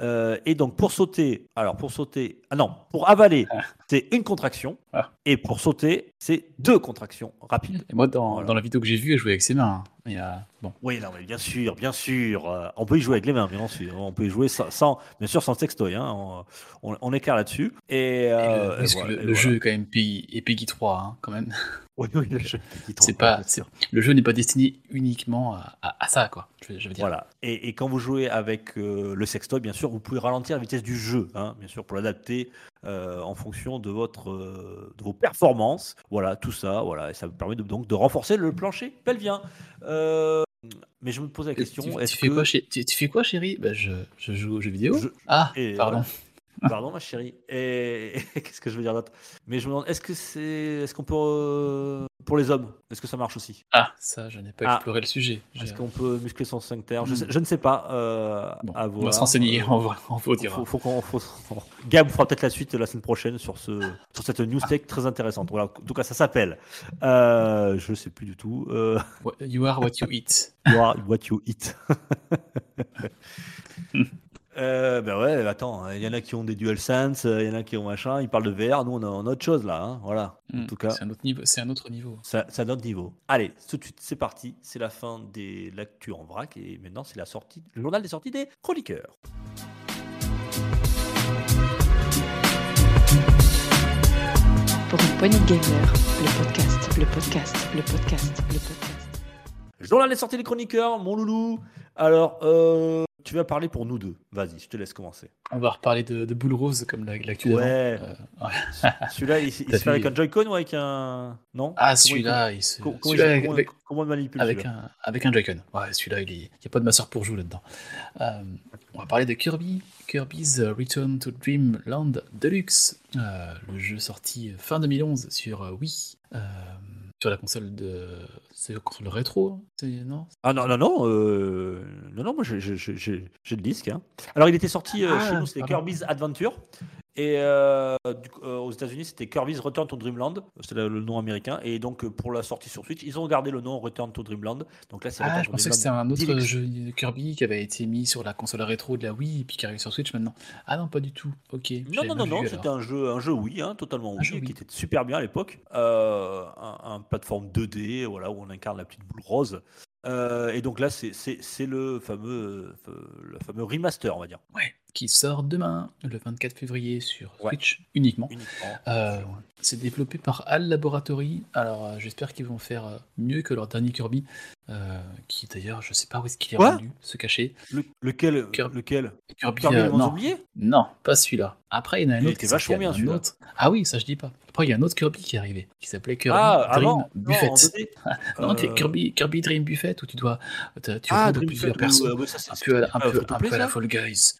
Euh, et donc pour sauter, alors pour sauter, ah non, pour avaler, c'est une contraction, Ah. et pour sauter, c'est deux contractions rapides. Et moi, dans, Voilà. dans la vidéo que j'ai vue, elle jouait avec ses mains. Hein. Il y a... Bon, Oui, non, mais bien sûr, bien sûr. euh, on peut y jouer avec les mains, bien sûr. On peut y jouer sans, sans- bien sûr, sans sextoy. Hein, on, on, on est clair là-dessus. Et, Et le- euh, parce que le, et le voilà. jeu est quand même Peggy, et Peggy 3, hein, quand même. Oui, oui, le jeu. C'est pas, le jeu n'est pas destiné uniquement à, à- à ça, quoi. Je, je veux dire. Voilà. Et, et quand vous jouez avec euh, le sextoy, bien sûr, vous pouvez ralentir la vitesse du jeu, hein, bien sûr, pour l'adapter euh, en fonction de votre, euh, de vos performances. Voilà, tout ça, voilà, et ça vous permet de, donc de renforcer le plancher pelvien. Mais je me pose la question, tu, fais que quoi, chez- tu, tu fais quoi, chérie? Bah, je, je joue aux jeux vidéo. Je- Ah, et pardon. Pardon, ma chérie. Et qu'est-ce que je veux dire d'autre? Mais je me demande, est-ce que c'est, est-ce qu'on peut, euh, pour les hommes, est-ce que ça marche aussi? Ah, ça, je n'ai pas Ah. exploré le sujet. Je- Est-ce qu'on peut muscler son sphincter? Je, sais- je ne sais pas. euh, Bon, à on va voir. se renseigner, Euh, on, va, on vous dira. faut, faut qu'on, faut- Gab fera peut-être la suite la semaine prochaine sur ce, sur cette news tech très intéressante. Voilà. En tout cas, ça s'appelle. Euh, je ne sais plus du tout. You are what you eat. you are what you eat. Euh, ben ouais, attends, il y en a qui ont des DualSense, il y en a qui ont machin, ils parlent de VR, nous on a, on a autre chose là, hein, voilà. En Hmm, tout cas, C'est un autre niveau. C'est un autre niveau. Allez, tout de suite, c'est parti, c'est la fin de l'actu en vrac et maintenant c'est la sortie, le journal des sorties des chroniqueurs. Pour une poignée de gamers, le podcast, le podcast, le podcast, le podcast. Journal des sorties des chroniqueurs, mon loulou. Alors, euh, tu vas parler pour nous deux. Vas-y, je te laisse commencer. On va reparler de, de Boule Rose comme la- l'actu. Ouais. Euh, ouais. Celui-là, il, il se fait avec un Joy-Con ou avec un. Non? Ah, celui-là, il se... Comment, avec, comment- avec- comment on manipule avec celui-là? un, avec un Joy-Con. Ouais, celui-là, il n'y a pas de masseur pour jouer là-dedans. Euh, on va parler de Kirby, Kirby's Return to Dreamland Deluxe, euh, le jeu sorti fin 2011 sur Wii, sur la console de... C'est la console rétro, c'est- non? Ah non, non, non, euh, non, non, moi j'ai le disque. hein. Alors il était sorti euh, Ah, chez nous, c'était. Kirby's Adventure. Et euh, du aux États-Unis, c'était Kirby's Return to Dreamland. C'était le, le nom américain. Et donc pour la sortie sur Switch, ils ont gardé le nom Return to Dreamland. Donc là, c'est Ah, je pensais que c'était un autre Deluxe. jeu de Kirby qui avait été mis sur la console rétro de la Wii et puis qui arrive sur Switch maintenant. Ah non, pas du tout. Ok. Non, non, non, non, c'était un jeu, un jeu Wii, hein, totalement Wii, jeu Wii. qui était super bien à l'époque. Un, un plateforme 2D, voilà, où on incarne la petite boule rose. Euh, et donc là, c'est- le fameux, euh, le fameux remaster, on va dire. Ouais, qui sort demain, le 24 février sur Ouais. Switch uniquement. Uniquement. Euh, c'est développé par HAL Laboratory. Alors, euh, j'espère qu'ils vont faire euh, mieux que leur dernier Kirby, euh, qui d'ailleurs, je sais pas où est-ce qu'il est Quoi rendu, se cacher. Le- lequel, Kirby. lequel Kirby, Kirby, euh, non, non, pas celui-là. Après, il y en a un Il autre. était qui est vachement bien, celui-là. autre. Ah oui, ça je dis pas. Après, il y a un autre Kirby qui est arrivé, qui s'appelait Kirby Ah, Dream avant Buffet. Non, en 2D. Non, t'es Euh, Kirby, Kirby Dream Buffet où tu dois, tu Ah, plusieurs Buffet, persos. ouais, ouais, ça, c'est- un peu à la, un peu, un peu à la Fall Guys.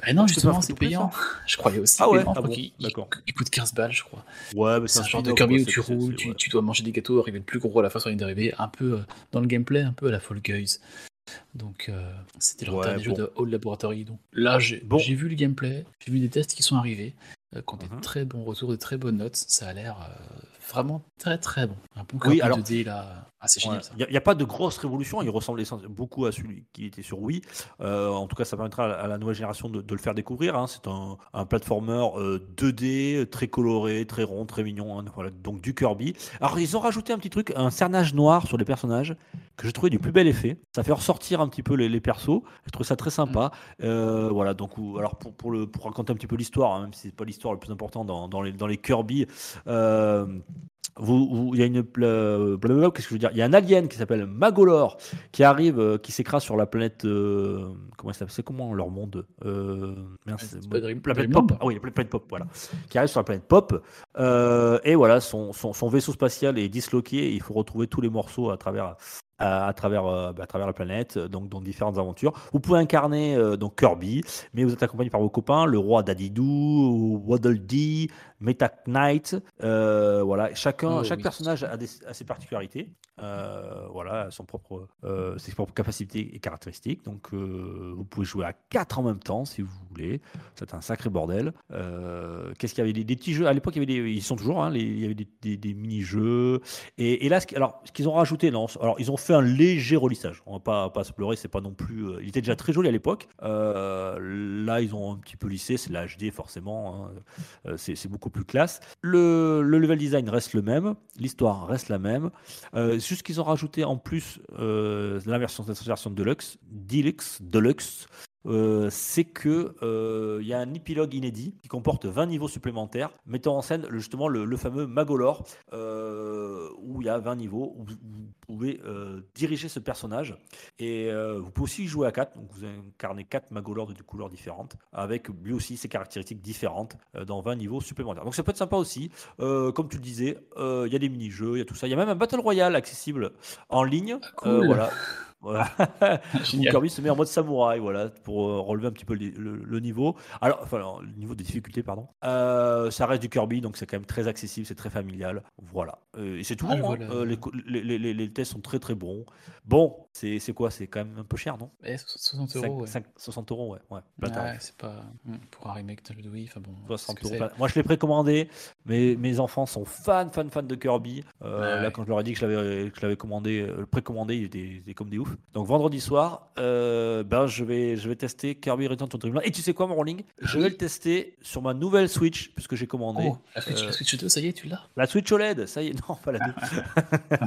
Bah non, justement, c'est payant. Je croyais aussi Ah ouais. Ah bon, d'accord. il coûte 15 balles, je crois. Ouais, mais C'est un genre de Kirby où tu roules, tu, ouais. tu dois manger des gâteaux, arriver le plus gros à la fin sur une dérivée, un peu euh, dans le gameplay, un peu à la Fall Guys. Donc euh, c'était leur Ouais, dernier jeu bon. de Old Laboratory. Donc là, j'ai Bon. vu le gameplay, j'ai vu des tests qui sont arrivés, euh, qui ont des Mhm. très bons retours, des très bonnes notes. Ça a l'air euh, vraiment très très bon. Un bon Oui, alors- 2D là. Ah, c'est génial ça. Il n'y a, pas de grosse révolution, il ressemble beaucoup à celui qui était sur Wii. Euh, en tout cas, ça permettra à la, nouvelle génération de, de le faire découvrir. hein. C'est un, un platformer euh, 2D, très coloré, très rond, très mignon. hein. Voilà, donc du Kirby. Alors, ils ont rajouté un petit truc, un cernage noir sur les personnages que j'ai trouvé du plus bel effet. Ça fait ressortir un petit peu les, les persos. Je trouve ça très sympa. Euh, voilà, donc alors pour, pour, le, pour raconter un petit peu l'histoire, hein, même si c'est pas l'histoire le plus important dans, dans les, dans les Kirby, euh, vous- vous- il y a une blablabla, qu'est-ce que je veux dire? Il y a un alien qui s'appelle Magolor qui arrive, euh, qui s'écrase sur la planète. euh, comment ça C'est comment leur monde euh, la planète Pop. Ah oui, la planète Pop. Voilà, qui arrive sur la planète Pop. et voilà, son, son, son vaisseau spatial est disloqué. Il faut retrouver tous les morceaux à travers à, à travers, bah, à travers la planète, donc dans différentes aventures. Vous pouvez incarner donc Kirby, mais vous êtes accompagné par vos copains, le roi Dadidou, Waddle Dee, Meta Knight. euh, voilà, chacun, Oh, chaque oui. personnage a, des- a ses particularités. euh, voilà, son propre, euh, ses propres capacités et caractéristiques. Donc, vous pouvez jouer à 4 en même temps si vous voulez. C'est un sacré bordel. Qu'est-ce qu'il y avait? Des, des petits jeux À l'époque, il y avait des, ils sont toujours. hein, les- il y avait des, des- mini-jeux. Et, et là, ce alors, ce qu'ils ont rajouté, non, alors ils ont fait un léger relissage. On va pas, pas se pleurer, c'est pas non plus. il était déjà très joli à l'époque. Là, ils ont un petit peu lissé. C'est la HD forcément. hein, c'est c'est plus classe. Le, le level design reste le même. L'histoire reste la même. Euh, juste qu'ils ont rajouté en plus euh, la version, version Deluxe, Deluxe, Deluxe. Euh, c'est que euh, il y a un épilogue inédit qui comporte 20 niveaux supplémentaires, mettant en scène le- justement le, le fameux Magolor, euh, où il y a 20 niveaux où vous, pouvez euh, diriger ce personnage. Et euh, vous pouvez aussi jouer à 4, donc vous incarnez 4 Magolors de couleurs différentes, avec lui aussi ses caractéristiques différentes euh, dans 20 niveaux supplémentaires. Donc ça peut être sympa aussi. Euh, comme tu le disais, euh, il y a des mini-jeux, il y a tout ça. Il y a même un Battle Royale accessible en ligne. cool. Euh, voilà. Voilà. Kirby se met en mode samouraï, voilà, pour euh, relever un petit peu le, le- le niveau. Alors, enfin, alors, le niveau de difficulté, pardon. Euh, ça reste du Kirby, donc c'est quand même très accessible, c'est très familial. Voilà. Euh, et c'est tout Ah, hein. les, co- les, les- les- les tests sont très très bons. Bon, c'est quoi? C'est quand même un peu cher, non? Eh, 60 Cinq- euros. ouais. cinq- 60 euros, ouais. ouais. plein tarif. Ouais, c'est pas hmm, pour un remake de Wii. Enfin bon. 60 qu'est-ce que euros. c'est Enfin, Moi, je l'ai précommandé. mais mes enfants sont fans, fans, fans de Kirby. Ouais, Là, quand je leur ai dit que je l'avais, commandé, précommandé, ils étaient, ils étaient comme des oufs. Donc, vendredi soir, euh, ben, je vais, je vais tester Kirby Return to Dreamland. Et tu sais quoi, mon rolling? Je vais le tester sur ma nouvelle Switch, puisque j'ai commandé. Oh, la Switch, Euh, la Switch 2, ça y est, tu l'as? La Switch OLED, ça y est, non, pas la 2.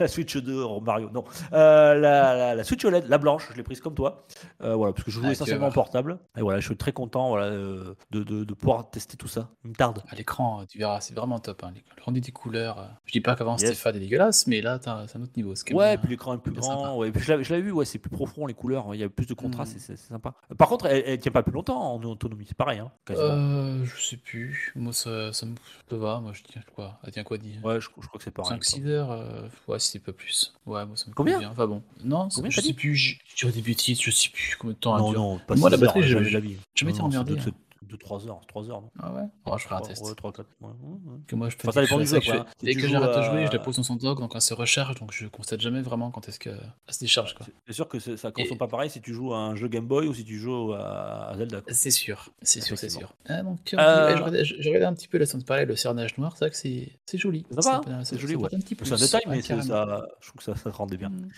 la Switch 2, oh, Mario, non. Euh, la, la- la Switch OLED, la blanche, je l'ai prise comme toi. Euh, voilà, parce que je joue Ah, essentiellement portable. Et voilà, je suis très content voilà, euh, de, de, de pouvoir tester tout ça. Il me tarde. À l'écran, euh, tu verras, c'est vraiment top. Hein. Le rendu des couleurs. Je dis pas qu'avant c'était Yes. fade et dégueulasse, mais là, c'est un autre niveau. Ouais, même, puis l'écran est plus bien grand. Ouais. Je l'avais vu, ouais, c'est plus profond les couleurs. Il y a plus de contraste, Mhm. c'est sympa. Par contre, elle, elle tient pas plus longtemps en autonomie. C'est pareil, hein. Euh, je sais plus. Moi, ça, ça me va. Moi, je tiens quoi? Elle tient quoi dire Ouais, je, je crois que c'est pareil. 5-6 heures euh, Ouais, si c'est pas plus. Ouais, moi, ça me Combien? Enfin bon. Non, Combien je sais dit? plus. Je dirais des bêtises, je sais plus combien de temps Non, elle dure. non, pas Moi, la 6 heures, batterie, je- la vie. je m'étais emmerdé, deux- c'est 2-3 heures, 3 heures, non Ah ouais? Oh, je ferai un test. Ouais, 3, 4. Ouais, ouais, ouais. Que moi, je fais Enfin, ça dépend du c'est jeu, que quoi, je- hein. Si Dès que j'arrête de à- jouer, je la pose dans son dock, donc elle se recharge, donc je constate jamais vraiment quand est-ce qu'elle se décharge. Quoi. C'est sûr que ça consomme Et- pas pareil si tu joues à un jeu Game Boy ou si tu joues à, à Zelda. C'est sûr, c'est sûr, c'est sûr. Ah, donc, Euh, ouais, je regardais- un petit peu la semaine passée, le cernage noir, c'est vrai que c'est c'est joli. C'est hein, c'est joli, fait ouais. un petit C'est un plus. détail, mais ça, je trouve que ça, ça rendait bien. Mm.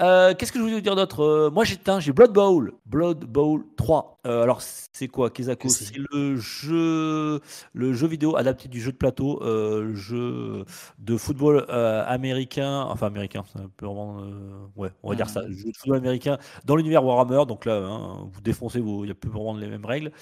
Euh, Qu'est-ce que je voulais vous dire d'autre? Euh, Moi, j'ai j'ai Blood Bowl, Blood Bowl 3. Euh, alors, c'est quoi, Kezako c'est le jeu, le jeu vidéo adapté du jeu de plateau, euh, le jeu de football euh, américain, enfin américain, c'est un peu vraiment, euh, ouais, on va dire ça, Mhm. le jeu de football américain dans l'univers Warhammer. Donc là, hein, vous défoncez, il n'y a plus vraiment les mêmes règles.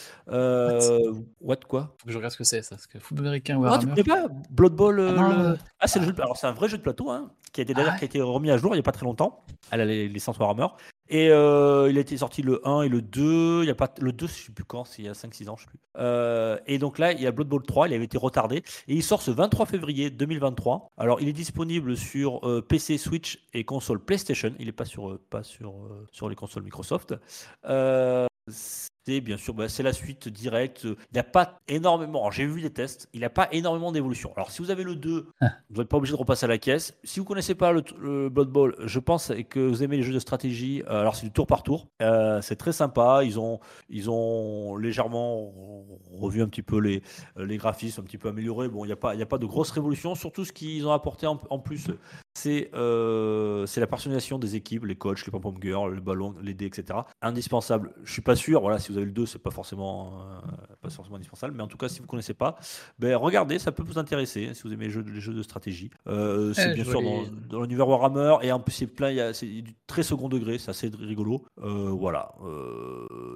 What? Quoi? Faut que je regarde ce que c'est, ça. Parce que football américain, ah, tu Warhammer. connais pas Blood Bowl Ah non, le- Ah, c'est le jeu de... Alors, c'est un vrai jeu de plateau, hein, qui a été d'ailleurs Ah ouais qui a été remis à jour il n'y a pas très longtemps, à la li- licence Warhammer. Et euh, il a été sorti le 1 et le 2. Il y a pas le 2, je sais plus quand, c'est il y a 5-6 ans, je sais plus. Euh, et donc là, il y a Blood Bowl 3, il avait été retardé. Et il sort ce 23 février 2023. Alors, il est disponible sur euh, PC, Switch et console PlayStation. Il n'est pas sur, euh, pas sur, euh, sur les consoles Microsoft. Bien sûr, bah, c'est la suite directe. Il n'y a pas énormément. J'ai vu les tests, il n'y a pas énormément d'évolution. Alors, si vous avez le 2, Ah. vous n'êtes pas obligé de repasser à la caisse. Si vous connaissez pas le, le Blood Bowl, je pense que vous aimez les jeux de stratégie. euh, alors, c'est du tour par tour. Euh, c'est très sympa. Ils ont, ils ont légèrement revu un petit peu les, les graphismes, un petit peu améliorés. Bon, il n'y a, pas- y a pas de grosse révolution. Surtout, ce qu'ils ont apporté en, en plus, c'est euh, la personnalisation des équipes, les coachs, les pom-pom girls, le ballon, les dés, etc. Indispensable. Je suis pas sûr. Voilà, si vous avez le 2, c'est pas forcément, euh, pas forcément indispensable. Mais en tout cas, si vous connaissez pas, ben regardez, ça peut vous intéresser hein, si vous aimez les jeux, les jeux de stratégie. Euh, c'est Ouais, bien sûr dans, l'univers Warhammer et en plus c'est plein, c'est du très second degré, c'est assez rigolo. Euh, voilà.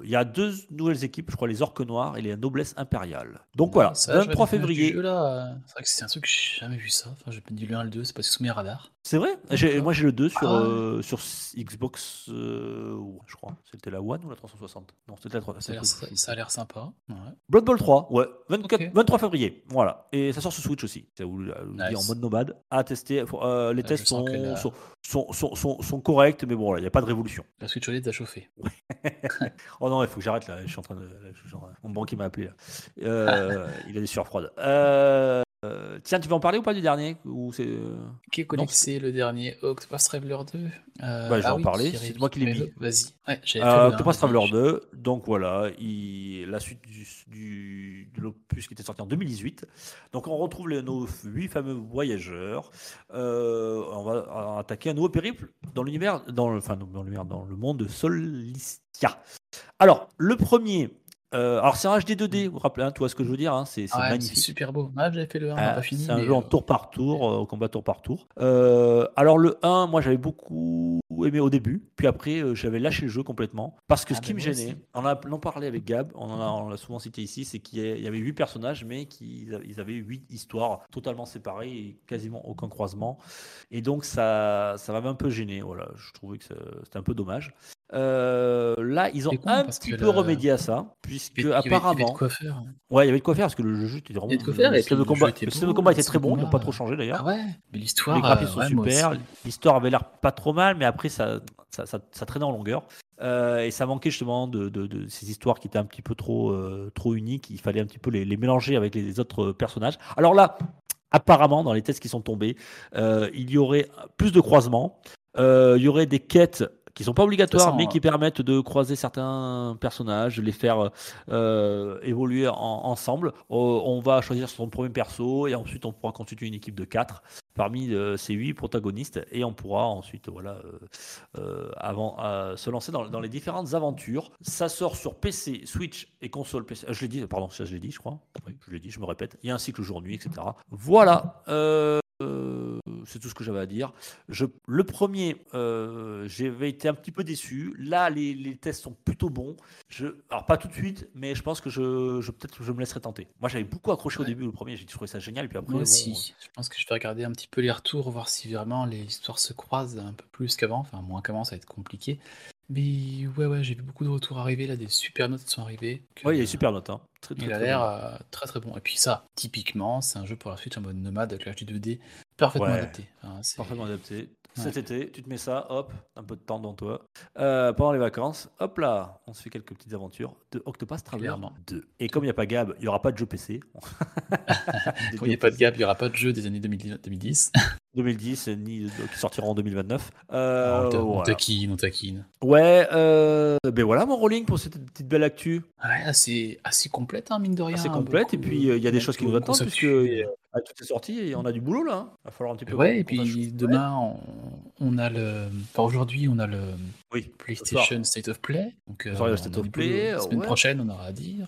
Il y a deux nouvelles équipes, je crois les Orques Noirs et les Noblesse Impériale. Donc voilà, Ça, je vois 23 des images du février. là, C'est vrai que c'est un truc que j'ai jamais vu ça. Enfin, j'ai pas dit le 1 et le 2, c'est passé sous mes radars. C'est vrai? Moi j'ai le 2 sur, Ah. euh, sur Xbox, euh, je crois. C'était la One ou la 360 Non, c'était la 360. Ça a l'air- ça, ça a l'air sympa. Ouais. Blood Bowl 3, ouais, 24, Ok. 23 février, voilà. Et ça sort sur Switch aussi. Ça vous, vous dit en Nice. mode nomade. À tester. Euh, les tests sont, la- sont, sont, sont, corrects, mais bon, il n'y a pas de révolution. La Switch OLED a chauffé. Oh non, il faut que j'arrête là. Je suis en train de. genre, mon banquier m'a appelé. Là. Euh, il a des sueurs froides. Euh, euh, tiens, tu vas en parler ou pas du dernier ou c'est euh, Qui est connecté le dernier? Octopus Traveler 2 euh, Bah, je vais ah en oui, parler, c'est moi qui l'ai mis. Vas-y. Ouais, euh, Octopus Traveler je- 2. Donc voilà, il, la suite du, du- de l'opus qui était sorti en 2018. Donc on retrouve les, nos huit fameux voyageurs. Euh, on va attaquer un nouveau périple dans l'univers, dans le, enfin dans l'univers, dans le monde de Solistia. Alors le premier. Euh, alors c'est un HD 2D, vous vous rappelez, hein, tu vois ce que je veux dire, hein, c'est Ah ouais, c'est magnifique. super beau. Ah, j'avais fait le 1, on Ah, pas fini. c'est un mais, jeu en euh, tour par tour, euh, au combat tour par tour. Euh, alors le 1, moi j'avais beaucoup aimé au début, puis après euh, j'avais lâché le jeu complètement, parce que Ah ce qui ben me gênait, aussi. on en parlait avec Gab, on en l'a souvent cité ici, c'est qu'il y avait 8 personnages, mais qu'ils avaient 8 histoires totalement séparées et quasiment aucun croisement. Et donc ça, ça m'avait un peu gêné, voilà, je trouvais que c'était un peu dommage. Euh, là, ils ont un petit peu la- remédié à ça, puisque il y avait- il y avait- il y avait apparemment... de quoi faire. Ouais, il y avait de quoi faire parce que le jeu était vraiment. Il y avait de quoi faire, le et système de combat, était le beau, combat était très bon, ils n'ont pas trop changé d'ailleurs. Ah ouais, mais l'histoire. Les graphismes euh, sont ouais, moi super, l'histoire avait l'air pas trop mal, mais après ça, ça, ça- ça traînait en longueur. Euh, et ça manquait justement de, de- de ces histoires qui étaient un petit peu trop, euh, trop uniques. Il fallait un petit peu les, les mélanger avec les autres personnages. Alors là, apparemment, dans les tests qui sont tombés, euh, il y aurait plus de croisements. Euh, il y aurait des quêtes qui sont pas obligatoires, mais euh, qui permettent de croiser certains personnages, de les faire euh, évoluer en- ensemble. Euh, on va choisir son premier perso et ensuite on pourra constituer une équipe de 4 parmi euh, ces 8 protagonistes et on pourra ensuite voilà, avant, se lancer dans, dans les différentes aventures. Ça sort sur PC, Switch et console PC. Je l'ai dit, pardon, ça je l'ai dit, je crois. Oui, je l'ai dit, je me répète. Il y a un cycle jour-nuit, etc. Voilà. Euh, euh, c'est tout ce que j'avais à dire. Je, le premier, euh, j'avais été un petit peu déçu. Là, les, les tests sont plutôt bons. Je, alors pas tout de suite, mais je pense que je, je peut-être je me laisserai tenter. Moi, j'avais beaucoup accroché au début le premier. J'ai trouvé ça génial. Et puis après, Moi bon, aussi. Je pense que je vais regarder un petit peu les retours, voir si vraiment les histoires se croisent un peu plus qu'avant. Enfin, moins qu'avant, ça va être compliqué. Mais ouais, ouais, j'ai vu beaucoup de retours arriver là, des super notes sont arrivées. que- ouais, il y a des super notes. hein. Très, très, Il a l'air euh, très très bon. Et puis ça, typiquement, c'est un jeu pour la Switch en mode nomade avec la HD2D parfaitement Ouais. adapté. Enfin, Parfaitement adapté. Ouais. Cet été, tu te mets ça, hop, un peu de temps dans toi. Euh, pendant les vacances, hop là, on se fait quelques petites aventures de Octopath Traveler Clairement. 2. Et comme il n'y a pas Gab, il n'y aura pas de jeu PC. Quand il n'y a pas de gap, il n'y aura pas de jeu des années 2010. 2010. 2010, ni de- qui sortiront en 2029. on, Euh, on voilà. taquine, on taquine. Ouais, euh, ben voilà mon rolling pour cette petite belle actu. Ouais, assez, assez complète, hein, mine de rien. assez hein, complète. Et puis euh, il y a des choses qui nous attendent, puisque euh, à toutes ces sorties, on a du boulot là. Il va falloir un petit peu. Ouais, et puis demain, on, on a le. Enfin, aujourd'hui, on a le Oui, PlayStation State of Play. Donc, on State of Play. La semaine ouais. prochaine, on aura à dire.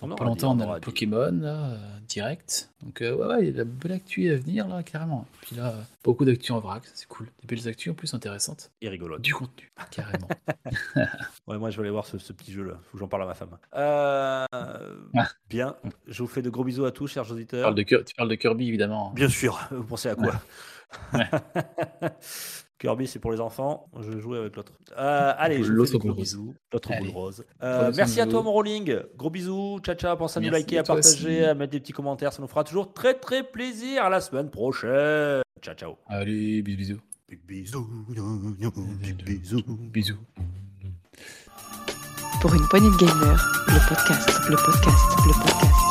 Dans pas longtemps, on, a le. Pokémon, là, euh, direct. Donc, euh, ouais, ouais, il y a de la belle actu à venir, là, carrément. Et puis là, euh, beaucoup d'actu en vrac, c'est cool. Des belles actus en plus intéressantes. Et rigolote. Du contenu, carrément. Ouais, moi je vais aller voir ce, ce petit jeu là. Faut que j'en parle à ma femme. Euh, Ah. Bien. Je vous fais de gros bisous à tous, chers tu, auditeurs. parles de, Kir- tu parles de Kirby, évidemment. Bien sûr. Vous pensez à quoi Ouais. Kirby, c'est pour les enfants. Je vais jouer avec l'autre. Euh, allez, je vous L'autre fais des gros bisous. L'autre boule rose. Euh, merci à toi, mon rolling. Gros bisous. Ciao, ciao. Pensez à nous liker, à partager, aussi. à mettre des petits commentaires. Ça nous fera toujours très, très plaisir. À la semaine prochaine. Ciao, ciao. Allez, bisous, bisous. Bisous. Bisous. Bisous. Pour une poignée de gamer, le podcast, le podcast, le podcast.